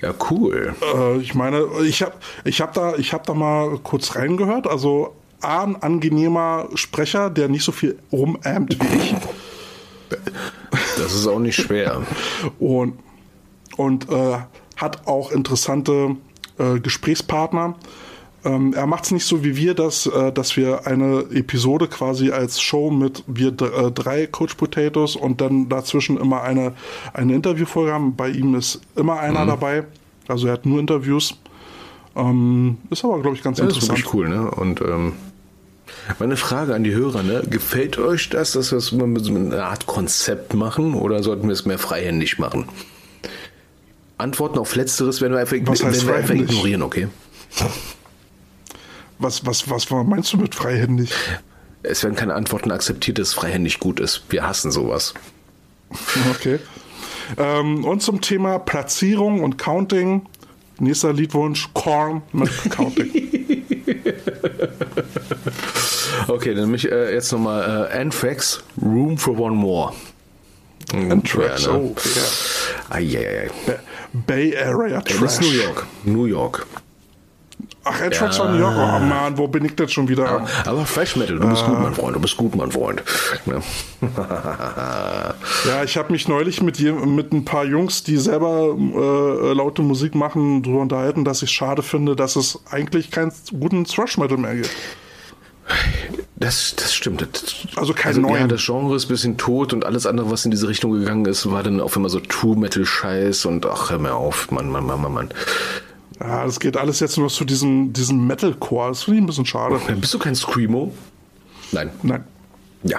Ja, cool. äh, ich meine, ich habe ich hab da, ich hab da mal kurz reingehört. Also, A, ein angenehmer Sprecher, der nicht so viel rumämt wie ich. Das ist auch nicht schwer. und, und äh, hat auch interessante äh, Gesprächspartner. Ähm, er macht es nicht so wie wir, dass, äh, dass wir eine Episode quasi als Show mit wir äh, drei Coach Potatoes und dann dazwischen immer eine, eine Interviewfolge haben. Bei ihm ist immer einer dabei. Also er hat nur Interviews. Ähm, ist aber, glaube ich, ganz Das ist interessant. wirklich cool, ne? Und ähm, meine Frage an die Hörer, ne? Gefällt euch das, dass wir es mit so einer Art Konzept machen oder sollten wir es mehr freihändig machen? Antworten auf Letzteres werden wir einfach, werden wir einfach ignorieren, okay? Was, was, was meinst du mit freihändig? Es werden keine Antworten akzeptiert, dass freihändig gut ist. Wir hassen sowas. Okay. Ähm, und zum Thema Platzierung und Counting. Nächster Liedwunsch, Korn mit Counting. Okay, dann mich äh, jetzt nochmal äh, Anthrax, Room for One More. Anthrax, Ja, ne? oh, ja. Eieiei. Bay Area Das Trash. ist New York. New York. Ach, Anthrax Ja. von New York. Oh Mann, wo bin ich denn schon wieder? Aber Fresh Metal, du bist gut, mein Freund. Du bist gut, mein Freund. Ja, ich habe mich neulich mit, je- mit ein paar Jungs, die selber äh, laute Musik machen, darüber unterhalten, dass ich schade finde, dass es eigentlich keinen guten Thrash Metal mehr gibt. Das, das stimmt. Das, Also kein also, Ja, neuen. das Genre ist ein bisschen tot und alles andere, was in diese Richtung gegangen ist, war dann auf einmal so True-Metal-Scheiß und ach, hör mir auf, Mann, Mann, Mann, Mann, Mann. Ja, das geht alles jetzt nur zu diesem, diesem Metalcore. Das finde ich ein bisschen schade. Bist du kein Screamo? Nein. Nein, Ja.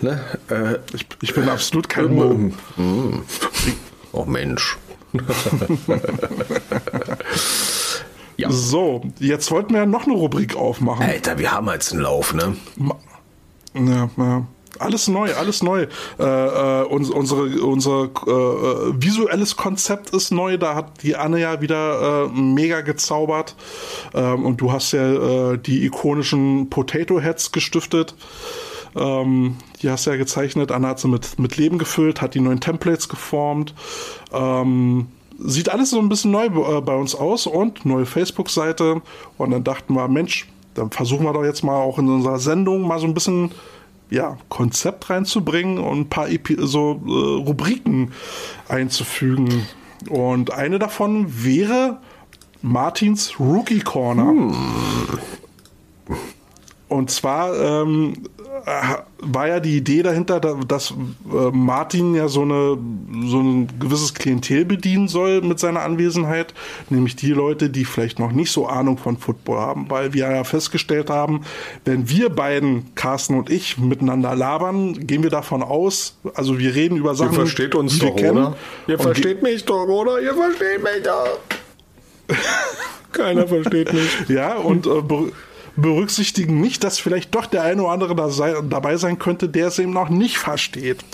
Ne? Äh, ich, ich bin absolut kein Mo. mm. Oh Mensch. ja. So, jetzt wollten wir ja noch eine Rubrik aufmachen. Alter, wir haben jetzt einen Lauf, ne? Ja, ja. Alles neu, alles neu. Äh, äh, uns, unsere, unser äh, visuelles Konzept ist neu. Da hat die Anne ja wieder äh, mega gezaubert. Ähm, und du hast ja äh, die ikonischen Potato Heads gestiftet. Ähm, die hast du ja gezeichnet. Anne hat sie mit, mit Leben gefüllt, hat die neuen Templates geformt. Ähm, sieht alles so ein bisschen neu äh, bei uns aus und neue Facebook-Seite. Und dann dachten wir, Mensch, dann versuchen wir doch jetzt mal auch in unserer Sendung mal so ein bisschen ja, Konzept reinzubringen und ein paar Epi so äh, Rubriken einzufügen. Und eine davon wäre Martins Rookie Corner. Und zwar ähm, äh, war ja die Idee dahinter, da- dass äh, Martin ja so, eine, so ein gewisses Klientel bedienen soll mit seiner Anwesenheit, nämlich die Leute, die vielleicht noch nicht so Ahnung von Football haben, weil wir ja festgestellt haben, wenn wir beiden, Carsten und ich, miteinander labern, gehen wir davon aus, also wir reden über Sachen, die wir kennen. Ihr Und versteht mich doch, oder? Ihr versteht mich doch. Keiner versteht mich. Ja, und äh, berücksichtigen nicht, dass vielleicht doch der eine oder andere da sei, dabei sein könnte, der es eben noch nicht versteht.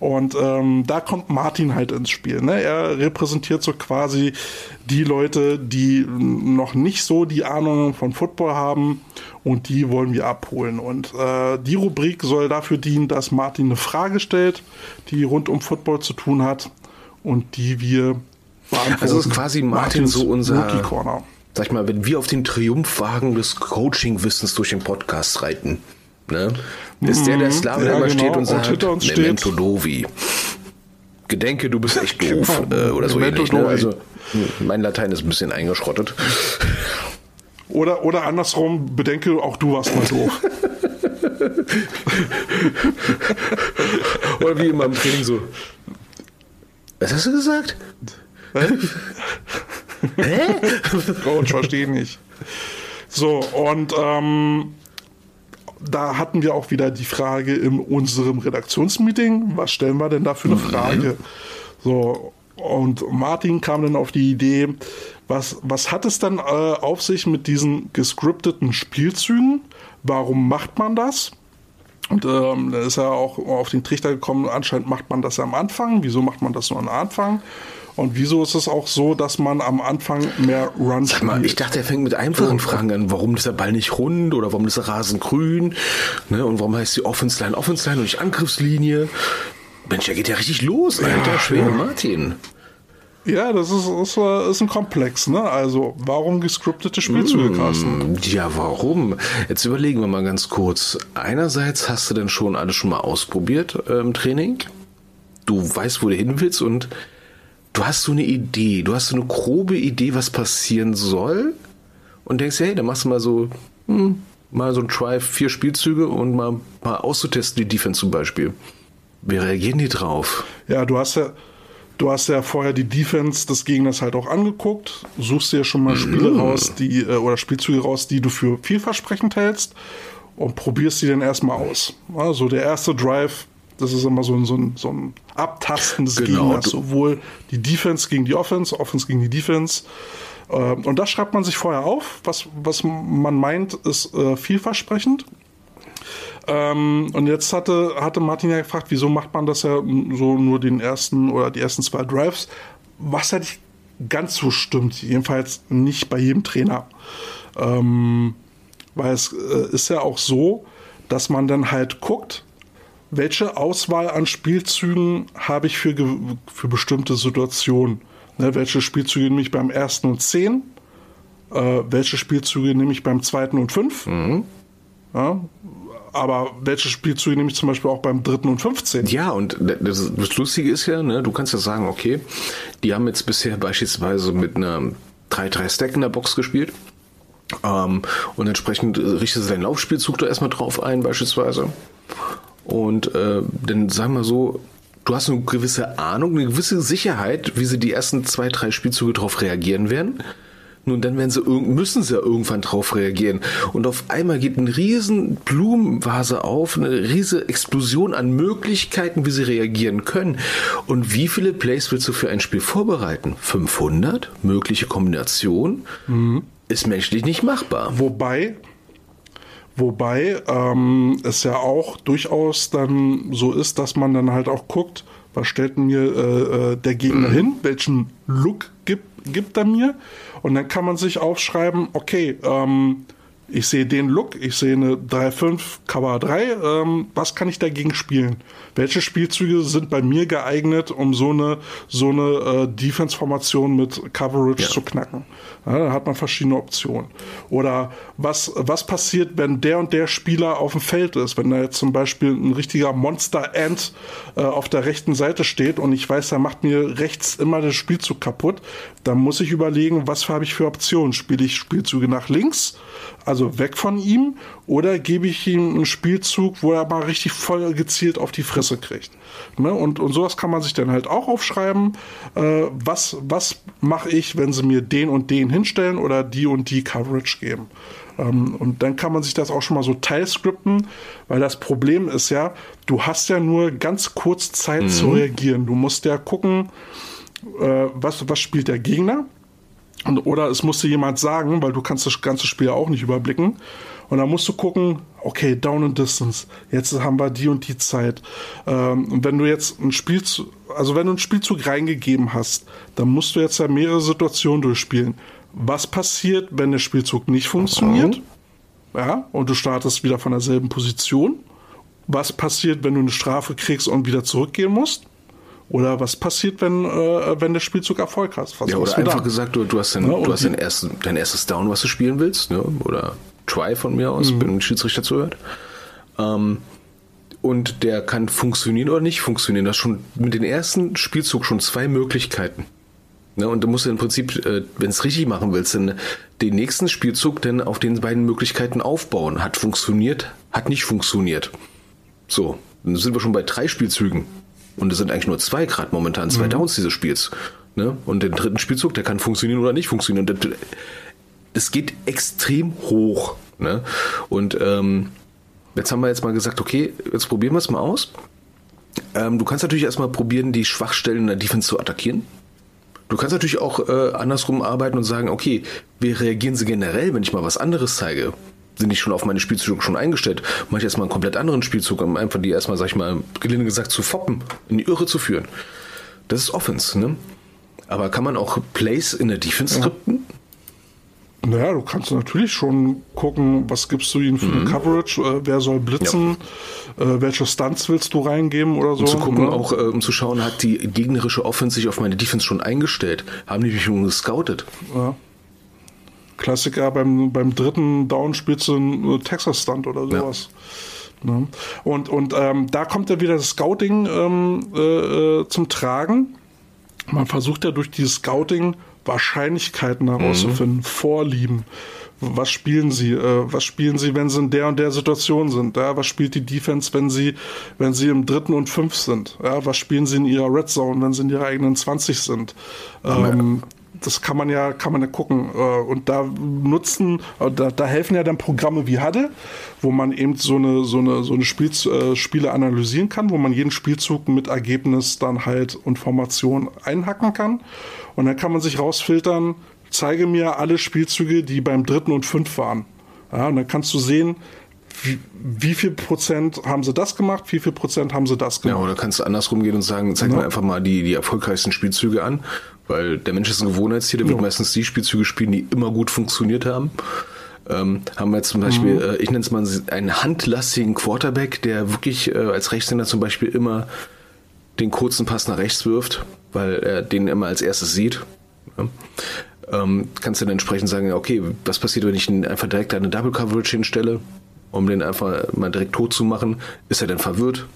Und ähm, da kommt Martin halt ins Spiel. Ne? Er repräsentiert so quasi die Leute, die noch nicht so die Ahnung von Football haben und die wollen wir abholen. Und äh, die Rubrik soll dafür dienen, dass Martin eine Frage stellt, die rund um Football zu tun hat und die wir beantworten. Also ist quasi Martin so unser- Rookie Corner. Sag ich mal, wenn wir auf den Triumphwagen des Coaching-Wissens durch den Podcast reiten, ne, ist der der Slave, der ja, immer genau. steht und Und sagt, steht- Memento Dovi. Gedenke, du bist echt doof. Genau. äh, oder so Memento ähnlich. Ne? Also, mein Latein ist ein bisschen eingeschrottet. Oder, oder andersrum, bedenke, auch du warst mal doof. Oder wie immer im Training so. Was hast du gesagt? oh, ich verstehe nicht. So, und ähm, da hatten wir auch wieder die Frage in unserem Redaktionsmeeting, was stellen wir denn da für eine Frage? So, und Martin kam dann auf die Idee, was, was hat es dann äh, auf sich mit diesen gescripteten Spielzügen? Warum macht man das? Und ähm, da ist er auch auf den Trichter gekommen, anscheinend macht man das am Anfang. Wieso macht man das nur am Anfang? Und wieso ist es auch so, dass man am Anfang mehr Runs Sag mal, spielt? ich dachte, er fängt mit einfachen Fragen an. Warum ist der Ball nicht rund oder warum ist der Rasen grün? Ne? Und warum heißt die Offense Line Offense Line und nicht Angriffslinie? Mensch, der geht ja richtig los, Alter. Schwere Martin. Ja, das ist, ist, ist ein Komplex, ne? Also, warum gescriptete Spielzüge, Carsten? Ja, warum? Jetzt überlegen wir mal ganz kurz. Einerseits hast du denn schon alles schon mal ausprobiert äh, im Training. Du weißt, wo du hin willst und du hast so eine Idee. Du hast so eine grobe Idee, was passieren soll. Und denkst, hey, dann machst du mal so, hm, mal so ein Try, vier Spielzüge und mal, mal auszutesten, die Defense zum Beispiel. Wie reagieren die drauf? Ja, du hast ja, du hast ja vorher die Defense des Gegners halt auch angeguckt, suchst dir schon mal Spiele raus, die, äh, oder Spielzüge raus, die du für vielversprechend hältst und probierst sie dann erstmal aus. Also der erste Drive, das ist immer so ein, so ein, so ein Abtasten des Genau, Gegners, sowohl die Defense gegen die Offense, Offense gegen die Defense. Ähm, Und das schreibt man sich vorher auf, was, was man meint, ist äh, vielversprechend. Ähm, und jetzt hatte, hatte Martin ja gefragt, wieso macht man das ja so nur den ersten oder die ersten zwei Drives, was ja nicht ganz so stimmt, jedenfalls nicht bei jedem Trainer. Ähm, weil es äh, ist ja auch so, dass man dann halt guckt, welche Auswahl an Spielzügen habe ich für, für bestimmte Situationen. Ne, welche Spielzüge nehme ich beim ersten und zehn? Äh, welche Spielzüge nehme ich beim zweiten und fünf? Ja, aber welche Spielzüge nehme ich zum Beispiel auch beim dritten und 15? Ja, und das, das Lustige ist ja, ne, du kannst ja sagen, okay, die haben jetzt bisher beispielsweise mit einer 3-3-Stack in der Box gespielt. Ähm, und entsprechend äh, richtest du deinen Laufspielzug da erstmal drauf ein, beispielsweise. Und äh, dann sagen wir so, du hast eine gewisse Ahnung, eine gewisse Sicherheit, wie sie die ersten zwei, drei Spielzüge darauf reagieren werden. Nun, dann werden sie, müssen sie ja irgendwann drauf reagieren. Und auf einmal geht eine riesen Blumenvase auf, eine riesige Explosion an Möglichkeiten, wie sie reagieren können. Und wie viele Plays willst du für ein Spiel vorbereiten? 500? Mögliche Kombination? Mhm. Ist menschlich nicht machbar. Wobei, wobei ähm, es ja auch durchaus dann so ist, dass man dann halt auch guckt, was stellt mir äh, äh der Gegner hin, welchen Look gibt, gibt er mir und dann kann man sich aufschreiben, okay, ähm, ich sehe den Look, ich sehe eine 3-5 Cover 3, ähm, was kann ich dagegen spielen? Welche Spielzüge sind bei mir geeignet, um so eine, so eine äh, Defense-Formation mit Coverage ja. zu knacken? Ja, da hat man verschiedene Optionen. Oder was, was passiert, wenn der und der Spieler auf dem Feld ist? Wenn da jetzt zum Beispiel ein richtiger Monster-Ant äh, auf der rechten Seite steht und ich weiß, er macht mir rechts immer den Spielzug kaputt, dann muss ich überlegen, was habe ich für Optionen? Spiele ich Spielzüge nach links? also weg von ihm, oder gebe ich ihm einen Spielzug, wo er mal richtig voll gezielt auf die Fresse kriegt. Ne? Und, und sowas kann man sich dann halt auch aufschreiben. Äh, was was mache ich, wenn sie mir den und den hinstellen oder die und die Coverage geben? Ähm, und dann kann man sich das auch schon mal so teilscripten, weil das Problem ist ja, du hast ja nur ganz kurz Zeit mhm. zu reagieren. Du musst ja gucken, äh, was, was spielt der Gegner und, oder es musste jemand sagen, weil du kannst das ganze Spiel auch nicht überblicken. Und dann musst du gucken, okay, Down and Distance, jetzt haben wir die und die Zeit. Ähm, und wenn du jetzt ein Spielzug, also wenn du einen Spielzug reingegeben hast, dann musst du jetzt ja mehrere Situationen durchspielen. Was passiert, wenn der Spielzug nicht funktioniert? Ja, und du startest wieder von derselben Position. Was passiert, wenn du eine Strafe kriegst und wieder zurückgehen musst? Oder was passiert, wenn, äh, wenn der Spielzug Erfolg hat? Was ja, oder einfach dann? gesagt, du, du hast, den, ja, du hast den ersten, dein erstes Down, was du spielen willst, ne? oder Try von mir aus, mhm. wenn ein Schiedsrichter zuhört. Ähm, und der kann funktionieren oder nicht funktionieren. Du hast schon mit dem ersten Spielzug schon zwei Möglichkeiten. Ne, und du musst im Prinzip, äh, wenn es richtig machen willst, dann den nächsten Spielzug dann auf den beiden Möglichkeiten aufbauen. Hat funktioniert, hat nicht funktioniert. So, dann sind wir schon bei drei Spielzügen. Und es sind eigentlich nur zwei Grad momentan, zwei mhm. Downs dieses Spiels. Ne? Und den dritten Spielzug, der kann funktionieren oder nicht funktionieren. Und das, geht extrem hoch. Ne? Und ähm, jetzt haben wir jetzt mal gesagt, okay, jetzt probieren wir es mal aus. Ähm, du kannst natürlich erstmal probieren, die Schwachstellen in der Defense zu attackieren. Du kannst natürlich auch äh, andersrum arbeiten und sagen, okay, wie reagieren sie generell, wenn ich mal was anderes zeige? sind die schon auf meine Spielzüge schon eingestellt. Mache ich erstmal einen komplett anderen Spielzug, um einfach die erstmal, sag ich mal, gelinde gesagt, zu foppen, in die Irre zu führen. Das ist Offense, ne? Aber kann man auch Plays in der Defense skripten? Naja, du kannst natürlich schon gucken, was gibst du ihnen für mhm. eine Coverage, äh, wer soll blitzen, ja. äh, welche Stunts willst du reingeben oder so. Um zu gucken, ne? auch äh, um zu schauen, hat die gegnerische Offense sich auf meine Defense schon eingestellt? Haben die mich schon gescoutet? Ja. Klassiker beim, beim dritten Down spielst du einen Texas-Stunt oder sowas. Ja. Ne? Und, und ähm, da kommt ja wieder das Scouting ähm, äh, äh, zum Tragen. Man versucht ja durch dieses Scouting Wahrscheinlichkeiten herauszufinden, mhm. Vorlieben. Was spielen sie? Äh, was spielen sie, wenn sie in der und der Situation sind? Ja, was spielt die Defense, wenn sie, wenn sie im dritten und fünf sind? Ja, was spielen sie in ihrer Red Zone, wenn sie in ihrer eigenen 20 sind? Ähm, das kann man ja, kann man ja gucken. Äh, und da nutzen, äh, da, da helfen ja dann Programme wie Huddle, wo man eben so eine, so eine, so eine Spiel, äh, Spiele analysieren kann, wo man jeden Spielzug mit Ergebnis dann halt und Formation einhacken kann. Und dann kann man sich rausfiltern, zeige mir alle Spielzüge, die beim dritten und fünf waren. Ja, und dann kannst du sehen, wie, wie, viel Prozent haben sie das gemacht, wie viel Prozent haben sie das gemacht. Ja, oder kannst du andersrum gehen und sagen, zeig ja. mir einfach mal die, die erfolgreichsten Spielzüge an weil der Mensch ist ein Gewohnheitstier, der wird meistens die Spielzüge spielen, die immer gut funktioniert haben. Ähm, haben wir jetzt zum Beispiel, mhm. äh, ich nenne es mal einen handlastigen Quarterback, der wirklich äh, als Rechtshänder zum Beispiel immer den kurzen Pass nach rechts wirft, weil er den immer als erstes sieht. Ja. Ähm, kannst du dann entsprechend sagen, okay, was passiert, wenn ich ihn einfach direkt eine Double Coverage hinstelle, um den einfach mal direkt tot zu machen? Ist er dann verwirrt?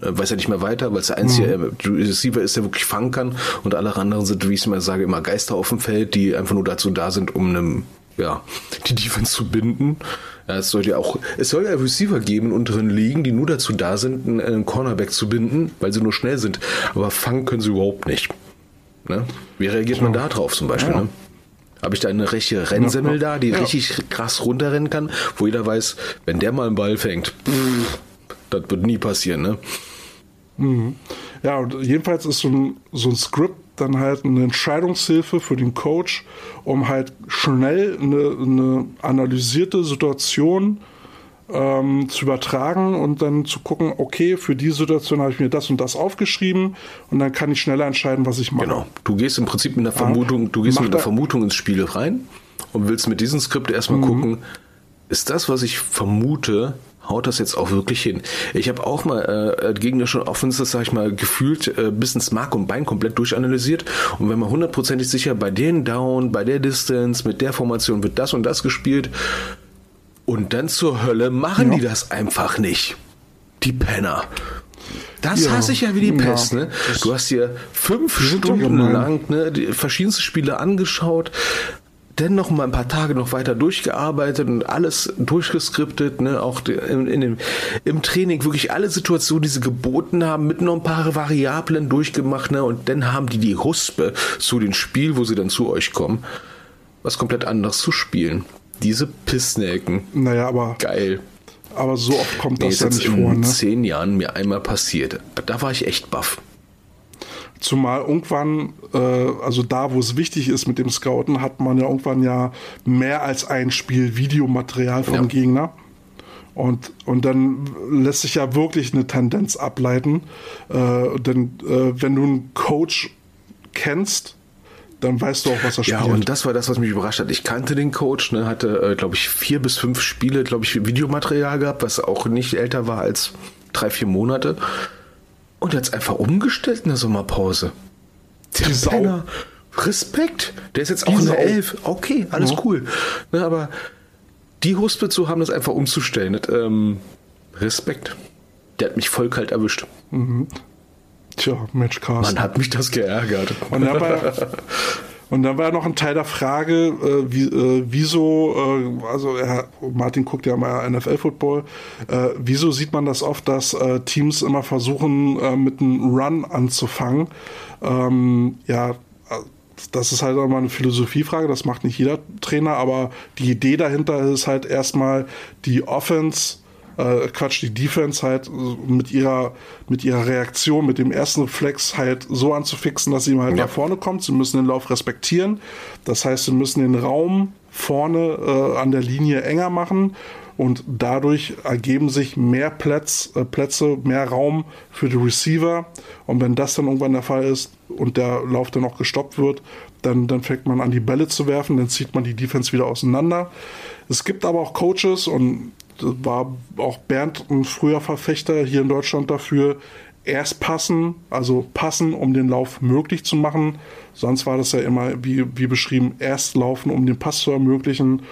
Äh, weiß er nicht mehr weiter, weil es der einzige mhm. Receiver ist, der wirklich fangen kann und alle anderen sind, wie ich es immer sage, immer Geister auf dem Feld, die einfach nur dazu da sind, um einem ja, die Defense zu binden. Ja, es soll ja auch, es soll ja Receiver geben in unteren Ligen, die nur dazu da sind, einen, einen Cornerback zu binden, weil sie nur schnell sind. Aber fangen können sie überhaupt nicht. Ne? Wie reagiert man da drauf zum Beispiel? Ja. Ne? Habe ich da eine richtige Rennsemmel da, die Ja. richtig krass runterrennen kann, wo jeder weiß, wenn der mal einen Ball fängt, pff, das wird nie passieren, ne? Ja, und jedenfalls ist so ein, so ein Skript dann halt eine Entscheidungshilfe für den Coach, um halt schnell eine, eine analysierte Situation ähm, zu übertragen und dann zu gucken, okay, für die Situation habe ich mir das und das aufgeschrieben und dann kann ich schneller entscheiden, was ich mache. Genau. Du gehst im Prinzip mit einer Vermutung, du gehst mit einer er- Vermutung ins Spiel rein und willst mit diesem Skript erstmal Mhm. gucken, ist das, was ich vermute, haut das jetzt auch wirklich hin? Ich habe auch mal äh, gegnerischen Offenses, sag ich mal, gefühlt äh, bis ins Mark und Bein komplett durchanalysiert und wenn man hundertprozentig sicher bei den Down, bei der Distance, mit der Formation wird das und das gespielt und dann zur Hölle machen Ja. die das einfach nicht. Die Penner. Das Ja. hasse ich ja wie die Ja. Pest, ne? Du hast dir fünf Stunden lang ne, die verschiedenste Spiele angeschaut, dann noch mal ein paar Tage noch weiter durchgearbeitet und alles durchgeskriptet, ne, auch in, in dem, im Training wirklich alle Situationen, die sie geboten haben, mit noch ein paar Variablen durchgemacht, ne, und dann haben die die Huspe zu dem Spiel, wo sie dann zu euch kommen, was komplett anderes zu spielen. Diese Pissnelken. Naja, aber, Geil. aber so oft kommt Nee, das ja nicht in vor. Ne? zehn Jahren mir einmal passiert. Da war ich echt baff. Zumal irgendwann, äh, also da, wo es wichtig ist mit dem Scouten, hat man ja irgendwann ja mehr als ein Spiel Videomaterial vom Ja. Gegner. Und, und dann lässt sich ja wirklich eine Tendenz ableiten. Äh, denn äh, wenn du einen Coach kennst, dann weißt du auch, was er Ja, spielt. und das war das, was mich überrascht hat. Ich kannte den Coach, ne, hatte, äh, glaube ich, vier bis fünf Spiele, glaube ich, Videomaterial gehabt, was auch nicht älter war als drei, vier Monate. Und er hat's einfach umgestellt in der Sommerpause. Der Die Sau. Penner. Respekt. Der ist jetzt auch Sau. Elf. Okay, alles Ja. cool. Ne, aber die Huspe zu haben, das einfach umzustellen, das, ähm, Respekt. Der hat mich voll kalt erwischt. Tja, Mensch, Carsten. Man hat mich das geärgert. Und dann war, und dann war noch ein Teil der Frage, äh, wie, äh, wieso, äh, also er, Martin guckt ja mal NFL-Football, äh, wieso sieht man das oft, dass äh, Teams immer versuchen, äh, mit einem Run anzufangen? Ähm, ja, das ist halt immer eine Philosophiefrage, das macht nicht jeder Trainer, aber die Idee dahinter ist halt erstmal die Offense äh, Quatsch, die Defense halt mit ihrer, mit ihrer Reaktion, mit dem ersten Reflex halt so anzufixen, dass sie halt Ja. nach vorne kommt. Sie müssen den Lauf respektieren. Das heißt, sie müssen den Raum vorne äh, an der Linie enger machen und dadurch ergeben sich mehr Plätz, äh, Plätze, mehr Raum für die Receiver. Und wenn das dann irgendwann der Fall ist und der Lauf dann auch gestoppt wird, dann, dann fängt man an, die Bälle zu werfen, dann zieht man die Defense wieder auseinander. Es gibt aber auch Coaches und war auch Bernd ein früher Verfechter hier in Deutschland dafür, erst passen, also passen, um den Lauf möglich zu machen. Sonst war das ja immer, wie, wie beschrieben, erst laufen, um den Pass zu ermöglichen.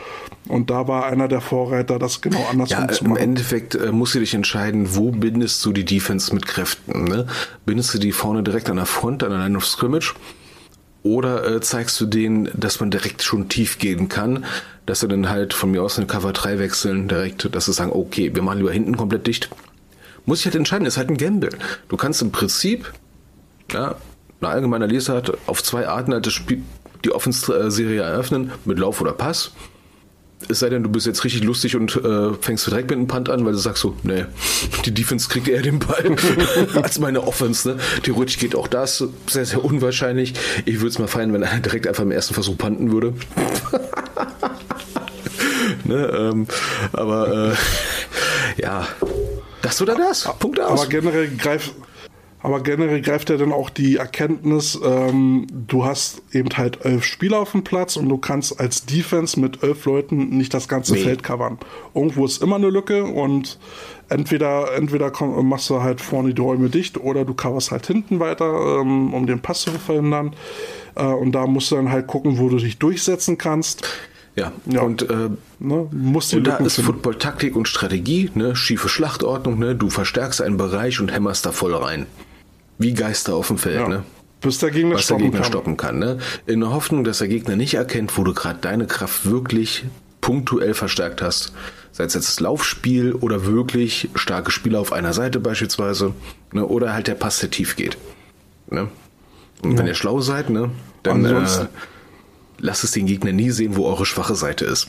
Und da war einer der Vorreiter, das genau andersrum Ja, zu im machen. Endeffekt äh, musst du dich entscheiden, wo bindest du die Defense mit Kräften. Ne? Bindest du die vorne direkt an der Front, an der Line of Scrimmage? Oder äh, zeigst du denen, dass man direkt schon tief gehen kann, dass sie dann halt von mir aus in Cover 3 wechseln, direkt, dass sie sagen, okay, wir machen lieber hinten komplett dicht. Muss ich halt entscheiden, ist halt ein Gamble. Du kannst im Prinzip, ja, eine allgemeine Lesart auf zwei Arten halt das Spiel, die Offense-Serie eröffnen, mit Lauf oder Pass. Es sei denn, du bist jetzt richtig lustig und äh, fängst direkt mit einem Punt an, weil du sagst so, nee, die Defense kriegt eher den Ball als meine Offense. Ne? Theoretisch geht auch das, sehr, sehr unwahrscheinlich. Ich würde es mal feiern, wenn einer direkt einfach im ersten Versuch punten würde. ne, ähm, aber äh, ja, das oder das. Punkt aus. Aber generell greift, aber generell greift ja dann auch die Erkenntnis, ähm, du hast eben halt elf Spieler auf dem Platz und du kannst als Defense mit elf Leuten nicht das ganze Nee. Feld covern. Irgendwo ist immer eine Lücke und entweder, entweder komm, machst du halt vorne die Räume dicht oder du coverst halt hinten weiter, ähm, um den Pass zu verhindern. Äh, und da musst du dann halt gucken, wo du dich durchsetzen kannst. ja. Ja. und äh, Ne? Musst Und da ist finden. Football Taktik und Strategie, ne, schiefe Schlachtordnung, ne, du verstärkst einen Bereich und hämmerst da voll rein. Wie Geister auf dem Feld, Ja. ne? Bis der Gegner was der stoppen Gegner kann. stoppen kann. Ne? In der Hoffnung, dass der Gegner nicht erkennt, wo du gerade deine Kraft wirklich punktuell verstärkt hast. Sei es jetzt das Laufspiel oder wirklich starke Spieler auf einer Seite beispielsweise. Ne? Oder halt der Pass, der tief geht. Ne? Und wenn ihr schlau seid, ne, dann äh, lasst es den Gegner nie sehen, wo eure schwache Seite ist.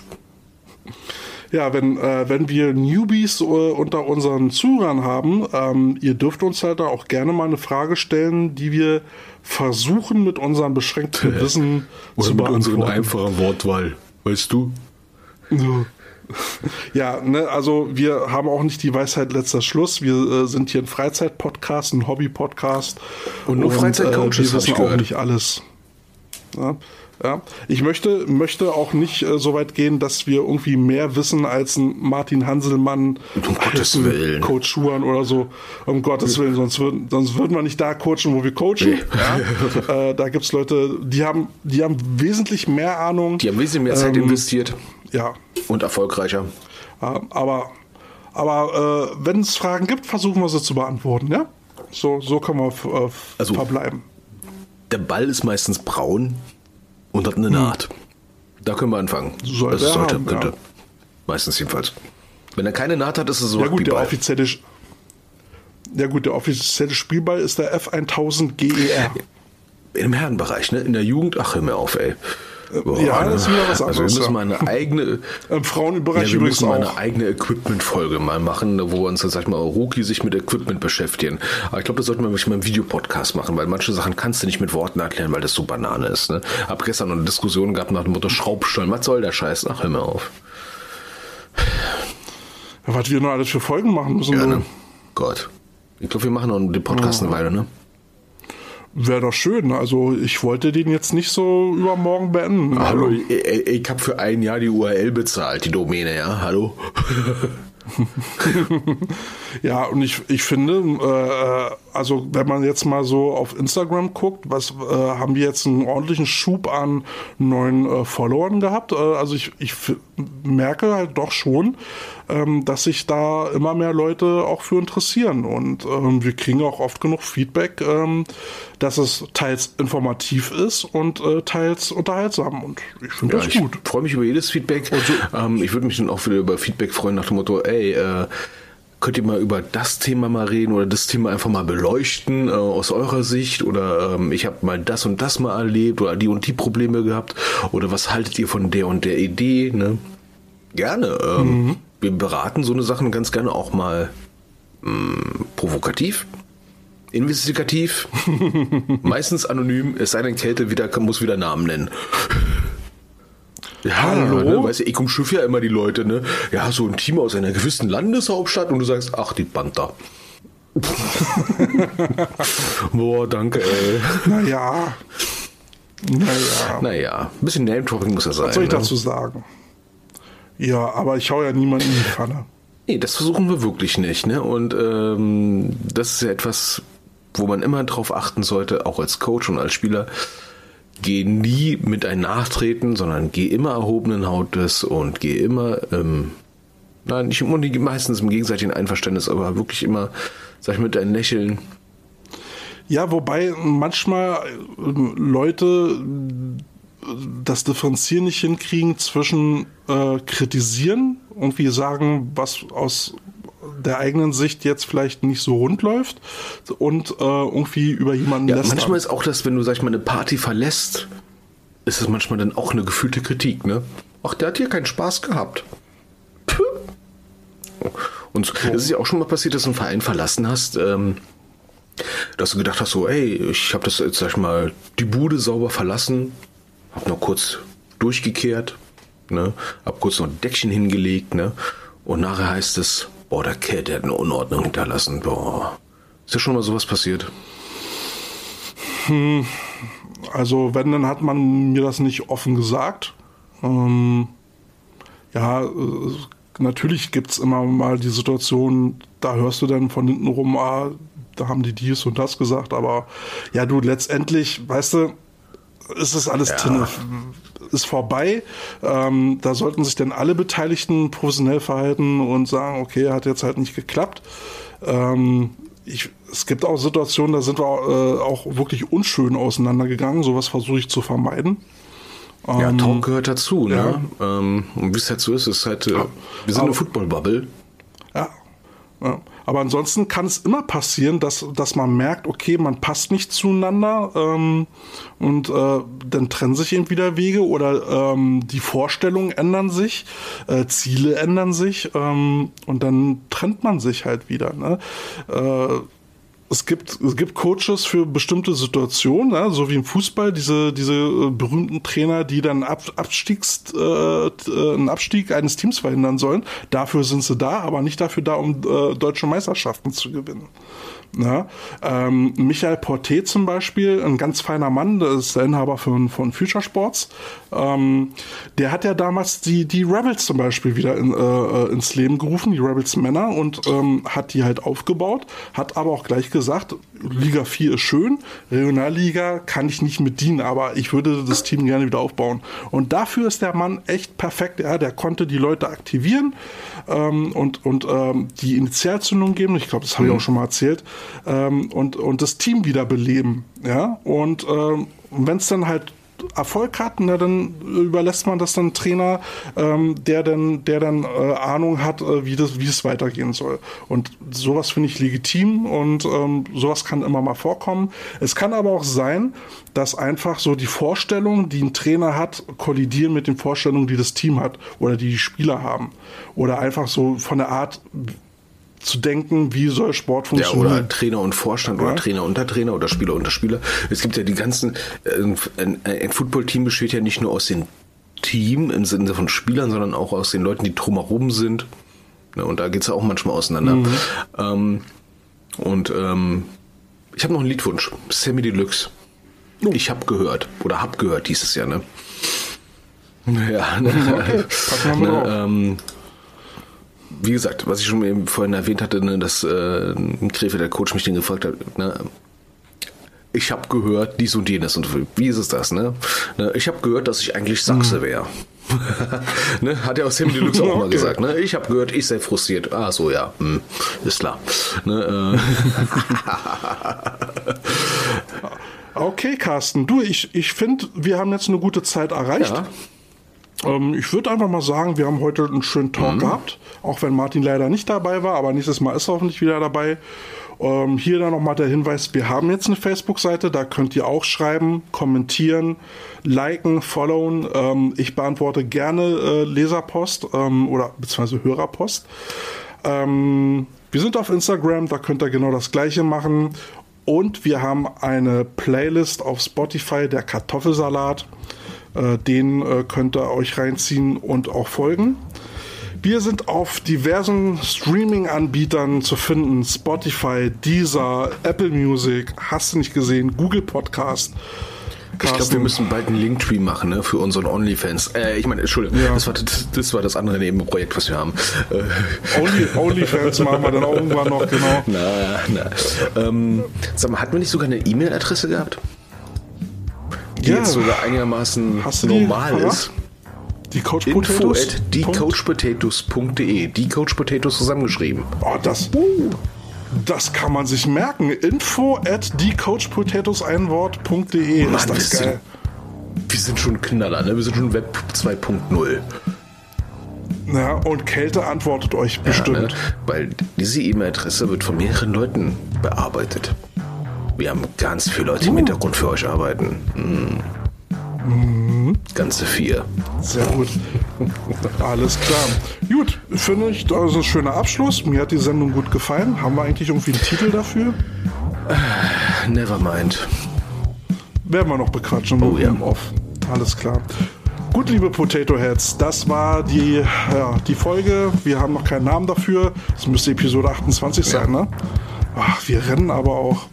Ja, wenn, äh, wenn wir Newbies äh, unter unseren Zuhörern haben, ähm, ihr dürft uns halt da auch gerne mal eine Frage stellen, die wir versuchen mit unserem beschränkten Wissen zu beantworten. einfachen Wortwahl. Weißt du? Ja, ne, also wir haben auch nicht die Weisheit letzter Schluss. Wir äh, sind hier ein Freizeit-Podcast, ein Hobby-Podcast. Und nur Freizeitcoaches, äh, Wir wissen auch gehört. nicht alles. Ja, ja. Ich möchte, möchte auch nicht äh, so weit gehen, dass wir irgendwie mehr wissen als ein Martin Hanselmann, Um Gottes als ein Willen. Coach Schuhan oder so. Um Gottes Willen, sonst würden, sonst würden wir nicht da coachen, wo wir coachen. Ja? äh, da gibt's Leute, die haben, die haben wesentlich mehr Ahnung. Die haben wesentlich mehr Zeit Ähm, investiert Ja, und erfolgreicher. ja, aber aber äh, wenn es Fragen gibt, versuchen wir sie zu beantworten, ja? So, so äh, f- Also- verbleiben. Der Ball ist meistens braun und hat eine Naht. Da können wir anfangen. Hm. Sollte er haben, könnte. ja. Meistens jedenfalls. Wenn er keine Naht hat, ist es so Ja gut, der offizielle ja gut, der offizielle Spielball ist der F1000 GER. Im Herrenbereich, ne? In der Jugend, ach hör mir auf, ey. Boah, ja, das ist wieder was Also wir anderes, müssen ja. mal eine eigene, Im Frauenbereich ja, wir müssen mal eine eigene Equipment-Folge mal machen, wo wir uns, sag ich mal, Rookie sich mit Equipment beschäftigen. Aber ich glaube, das sollten wir wirklich mal im Videopodcast machen, weil manche Sachen kannst du nicht mit Worten erklären, weil das so Banane ist. Ne? Hab gestern noch eine Diskussion gehabt nach dem Motto Schraubstollen. Was soll der Scheiß? Ach, hör mir auf. Ja, was wir noch alles für Folgen machen müssen, Ja, so. ne? Gott. Ich glaube, wir machen noch den Podcast eine Weile, ne? Wäre doch schön. Also ich wollte den jetzt nicht so übermorgen beenden. Hallo, ich, ich, ich habe für ein Jahr die URL bezahlt, die Domäne, ja? Hallo? Ja, und ich, ich finde, äh, also wenn man jetzt mal so auf Instagram guckt, was äh, haben wir jetzt einen ordentlichen Schub an neuen äh, Followern gehabt. Äh, also ich, ich merke halt doch schon, ähm, dass sich da immer mehr Leute auch für interessieren. Und ähm, wir kriegen auch oft genug Feedback, ähm, dass es teils informativ ist und äh, teils unterhaltsam. Und ich finde Ja, das ich gut. freue mich über jedes Feedback. Ähm, ich würde mich dann auch wieder über Feedback freuen nach dem Motto, ey, äh, könnt ihr mal über das Thema mal reden oder das Thema einfach mal beleuchten äh, aus eurer Sicht oder ähm, ich habe mal das und das mal erlebt oder die und die Probleme gehabt oder was haltet ihr von der und der Idee? Ne? Gerne. Ähm, Wir beraten so eine Sachen ganz gerne auch mal mh, provokativ. Investigativ, meistens anonym, es sei denn, Kälte wieder, muss wieder Namen nennen. Ja, Hallo? Ne, weißt du, ich umschiff ja immer die Leute, ne? Ja, so ein Team aus einer gewissen Landeshauptstadt und du sagst, ach, die Panther. Boah, danke, ey. Naja. Naja. Naja, ein bisschen Name-Dropping muss ja sein. Was soll ich ne? dazu sagen? Ja, aber ich hau ja niemanden in die Pfanne. Nee, das versuchen wir wirklich nicht, ne? Und ähm, das ist ja etwas, wo man immer drauf achten sollte, auch als Coach und als Spieler. Geh nie mit einem Nachtreten, sondern geh immer erhobenen Hautes und geh immer, ähm, nein, nicht unbedingt meistens im gegenseitigen Einverständnis, aber wirklich immer, sag ich mit einem Lächeln, Ja, wobei manchmal äh, Leute das Differenzieren nicht hinkriegen zwischen äh, kritisieren, irgendwie sagen, was aus der eigenen Sicht jetzt vielleicht nicht so rund läuft und äh, irgendwie über jemanden Ja, lästern. manchmal ist auch das, wenn du, sag ich mal, eine Party verlässt, ist es manchmal dann auch eine gefühlte Kritik, ne? Ach, der hat hier keinen Spaß gehabt. Puh. Und es ist ja auch schon mal passiert, dass du einen Verein verlassen hast, ähm, dass du gedacht hast, so, ey, ich habe das jetzt, sag ich mal, die Bude sauber verlassen, hab noch kurz durchgekehrt, ne? Hab kurz noch ein Deckchen hingelegt, ne? Und nachher heißt es, boah, der Cat, der hat eine Unordnung hinterlassen, boah. Ist ja schon mal sowas passiert? Also wenn, dann hat man mir das nicht offen gesagt. Ähm, ja, äh, natürlich gibt's immer mal die Situation, da hörst du dann von hinten rum, ah, da haben die dies und das gesagt, aber ja, du letztendlich, weißt du, ist es alles Tinne, ist vorbei. Ähm, da sollten sich dann alle Beteiligten professionell verhalten und sagen, okay, hat jetzt halt nicht geklappt. Ähm, ich, es gibt auch Situationen, da sind wir äh, auch wirklich unschön auseinandergegangen. Sowas versuche ich zu vermeiden. Ja, Ähm, Talk gehört dazu, ne? ja. Ähm, und wie es halt so ist, ist halt, äh, wir sind Aber- eine Football-Bubble. Ja. ja. Aber ansonsten kann es immer passieren, dass, dass man merkt, okay, man passt nicht zueinander ähm, und äh, dann trennen sich eben wieder Wege oder ähm, die Vorstellungen ändern sich, äh, Ziele ändern sich ähm, und dann trennt man sich halt wieder. Ne? Äh, es gibt, es gibt Coaches für bestimmte Situationen, ne? so wie im Fußball, diese, diese äh, berühmten Trainer, die dann Ab, Abstiegs, äh, äh, einen Abstieg eines Teams verhindern sollen. Dafür sind sie da, aber nicht dafür da, um äh, deutsche Meisterschaften zu gewinnen. Ja, ähm, Michael Portet zum Beispiel, ein ganz feiner Mann, der ist der Inhaber von, von Future Sports. Ähm, der hat ja damals die, die Rebels zum Beispiel wieder in, äh, ins Leben gerufen, die Rebels Männer, und ähm, hat die halt aufgebaut, hat aber auch gleich gesagt, Liga 4 ist schön, Regionalliga kann ich nicht mit dienen, aber ich würde das Team gerne wieder aufbauen. Und dafür ist der Mann echt perfekt. Ja, der konnte die Leute aktivieren ähm, und, und ähm, die Initialzündung geben. Ich glaube, das habe ich auch schon mal erzählt. Ähm, und, und das Team wieder beleben. Ja, und ähm, wenn es dann halt Erfolg hat, na, dann überlässt man das dann Trainer, ähm, der dann, der dann äh, Ahnung hat, äh, wie das, wie es weitergehen soll. Und sowas finde ich legitim und ähm, sowas kann immer mal vorkommen. Es kann aber auch sein, dass einfach so die Vorstellungen, die ein Trainer hat, kollidieren mit den Vorstellungen, die das Team hat oder die die Spieler haben. Oder einfach so von der Art zu denken, wie soll Sport Ja, funktionieren. oder Trainer und Vorstand Ja. oder Trainer unter Trainer oder Spieler unter Spieler. Es gibt ja die ganzen, äh, ein, ein Footballteam besteht ja nicht nur aus dem Team im Sinne von Spielern, sondern auch aus den Leuten, die drumherum sind. Ne, und da geht's ja auch manchmal auseinander. Mhm. Ähm, und ähm, ich habe noch einen Liedwunsch. Sammy Deluxe. Oh. Ich habe gehört. Oder hab gehört, hieß es ja, ne? Ja, ne? drauf. ne, ähm, wie gesagt, was ich schon eben vorhin erwähnt hatte, ne, dass äh, ein Krefeld der Coach mich den gefragt hat, ne, ich habe gehört dies und jenes und wie ist es das, ne? ne ich habe gehört, dass ich eigentlich Sachse wäre. ne, hat ja auch Sammy Deluxe auch mal gesagt. Ne? Ich habe gehört, ich sei frustriert. Ah, so ja, hm, ist klar. Ne, äh, Okay, Carsten, du, ich, ich finde, wir haben jetzt eine gute Zeit erreicht. ja, Ähm, ich würde einfach mal sagen, wir haben heute einen schönen Talk gehabt, auch wenn Martin leider nicht dabei war, aber nächstes Mal ist er hoffentlich wieder dabei. Ähm, hier dann nochmal der Hinweis, wir haben jetzt eine Facebook-Seite, da könnt ihr auch schreiben, kommentieren, liken, followen. Ähm, ich beantworte gerne äh, Leserpost ähm, oder beziehungsweise Hörerpost. Ähm, wir sind auf Instagram, da könnt ihr genau das gleiche machen. Und wir haben eine Playlist auf Spotify, der Kartoffelsalat. Äh, den äh, könnt ihr euch reinziehen und auch folgen. Wir sind auf diversen Streaming-Anbietern zu finden. Spotify, Deezer, Apple Music, hast du nicht gesehen, Google Podcast. ich glaube, wir Carsten, müssen bald einen Linktree machen ne, für unseren OnlyFans. Äh, ich meine, Entschuldigung, Ja. das, war, das, das war das andere Nebenprojekt, was wir haben. Äh, Only, Onlyfans machen wir dann auch irgendwann noch, genau. Na, na. Ähm, sag mal, hatten wir nicht sogar eine E-Mail-Adresse gehabt? Die Ja. jetzt sogar einigermaßen Hast du die normal parat? ist. Die Coach Info at thecoachpotatoes.de. Die Coach Potatoes zusammengeschrieben. Oh, das, das kann man sich merken. Info at thecoachpotatoes ein Wort.de. Ist das sind, geil. wir sind schon Knaller, ne? Wir sind schon Web 2.0. Ja, und Kälte antwortet euch bestimmt. Ja, ne? Weil diese E-Mail-Adresse wird von mehreren Leuten bearbeitet. Wir haben ganz viele Leute, die im Hintergrund für euch arbeiten. Mhm. Ganze vier. Sehr gut. Alles klar. Gut, finde ich, das ist ein schöner Abschluss. Mir hat die Sendung gut gefallen. Haben wir eigentlich irgendwie einen Titel dafür? Nevermind. Werden wir noch bequatschen Oh ja. Off. Alles klar. Gut, liebe Potato Heads, das war die, ja, die Folge. Wir haben noch keinen Namen dafür. Es müsste Episode 28 sein, ne? Ach, wir rennen aber auch.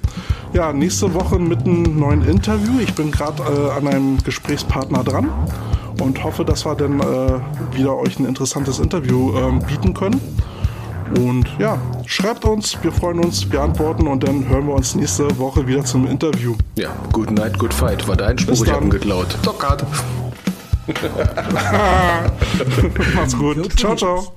Ja, nächste Woche mit einem neuen Interview. Ich bin gerade äh, an einem Gesprächspartner dran und hoffe, dass wir dann äh, wieder euch ein interessantes Interview ähm, bieten können. Und ja, schreibt uns, wir freuen uns, wir antworten und dann hören wir uns nächste Woche wieder zum Interview. Ja, Good Night, Good Fight war dein Spruch, ich hab ihn geklaut. Dockert. Macht's gut. Ciao, ciao.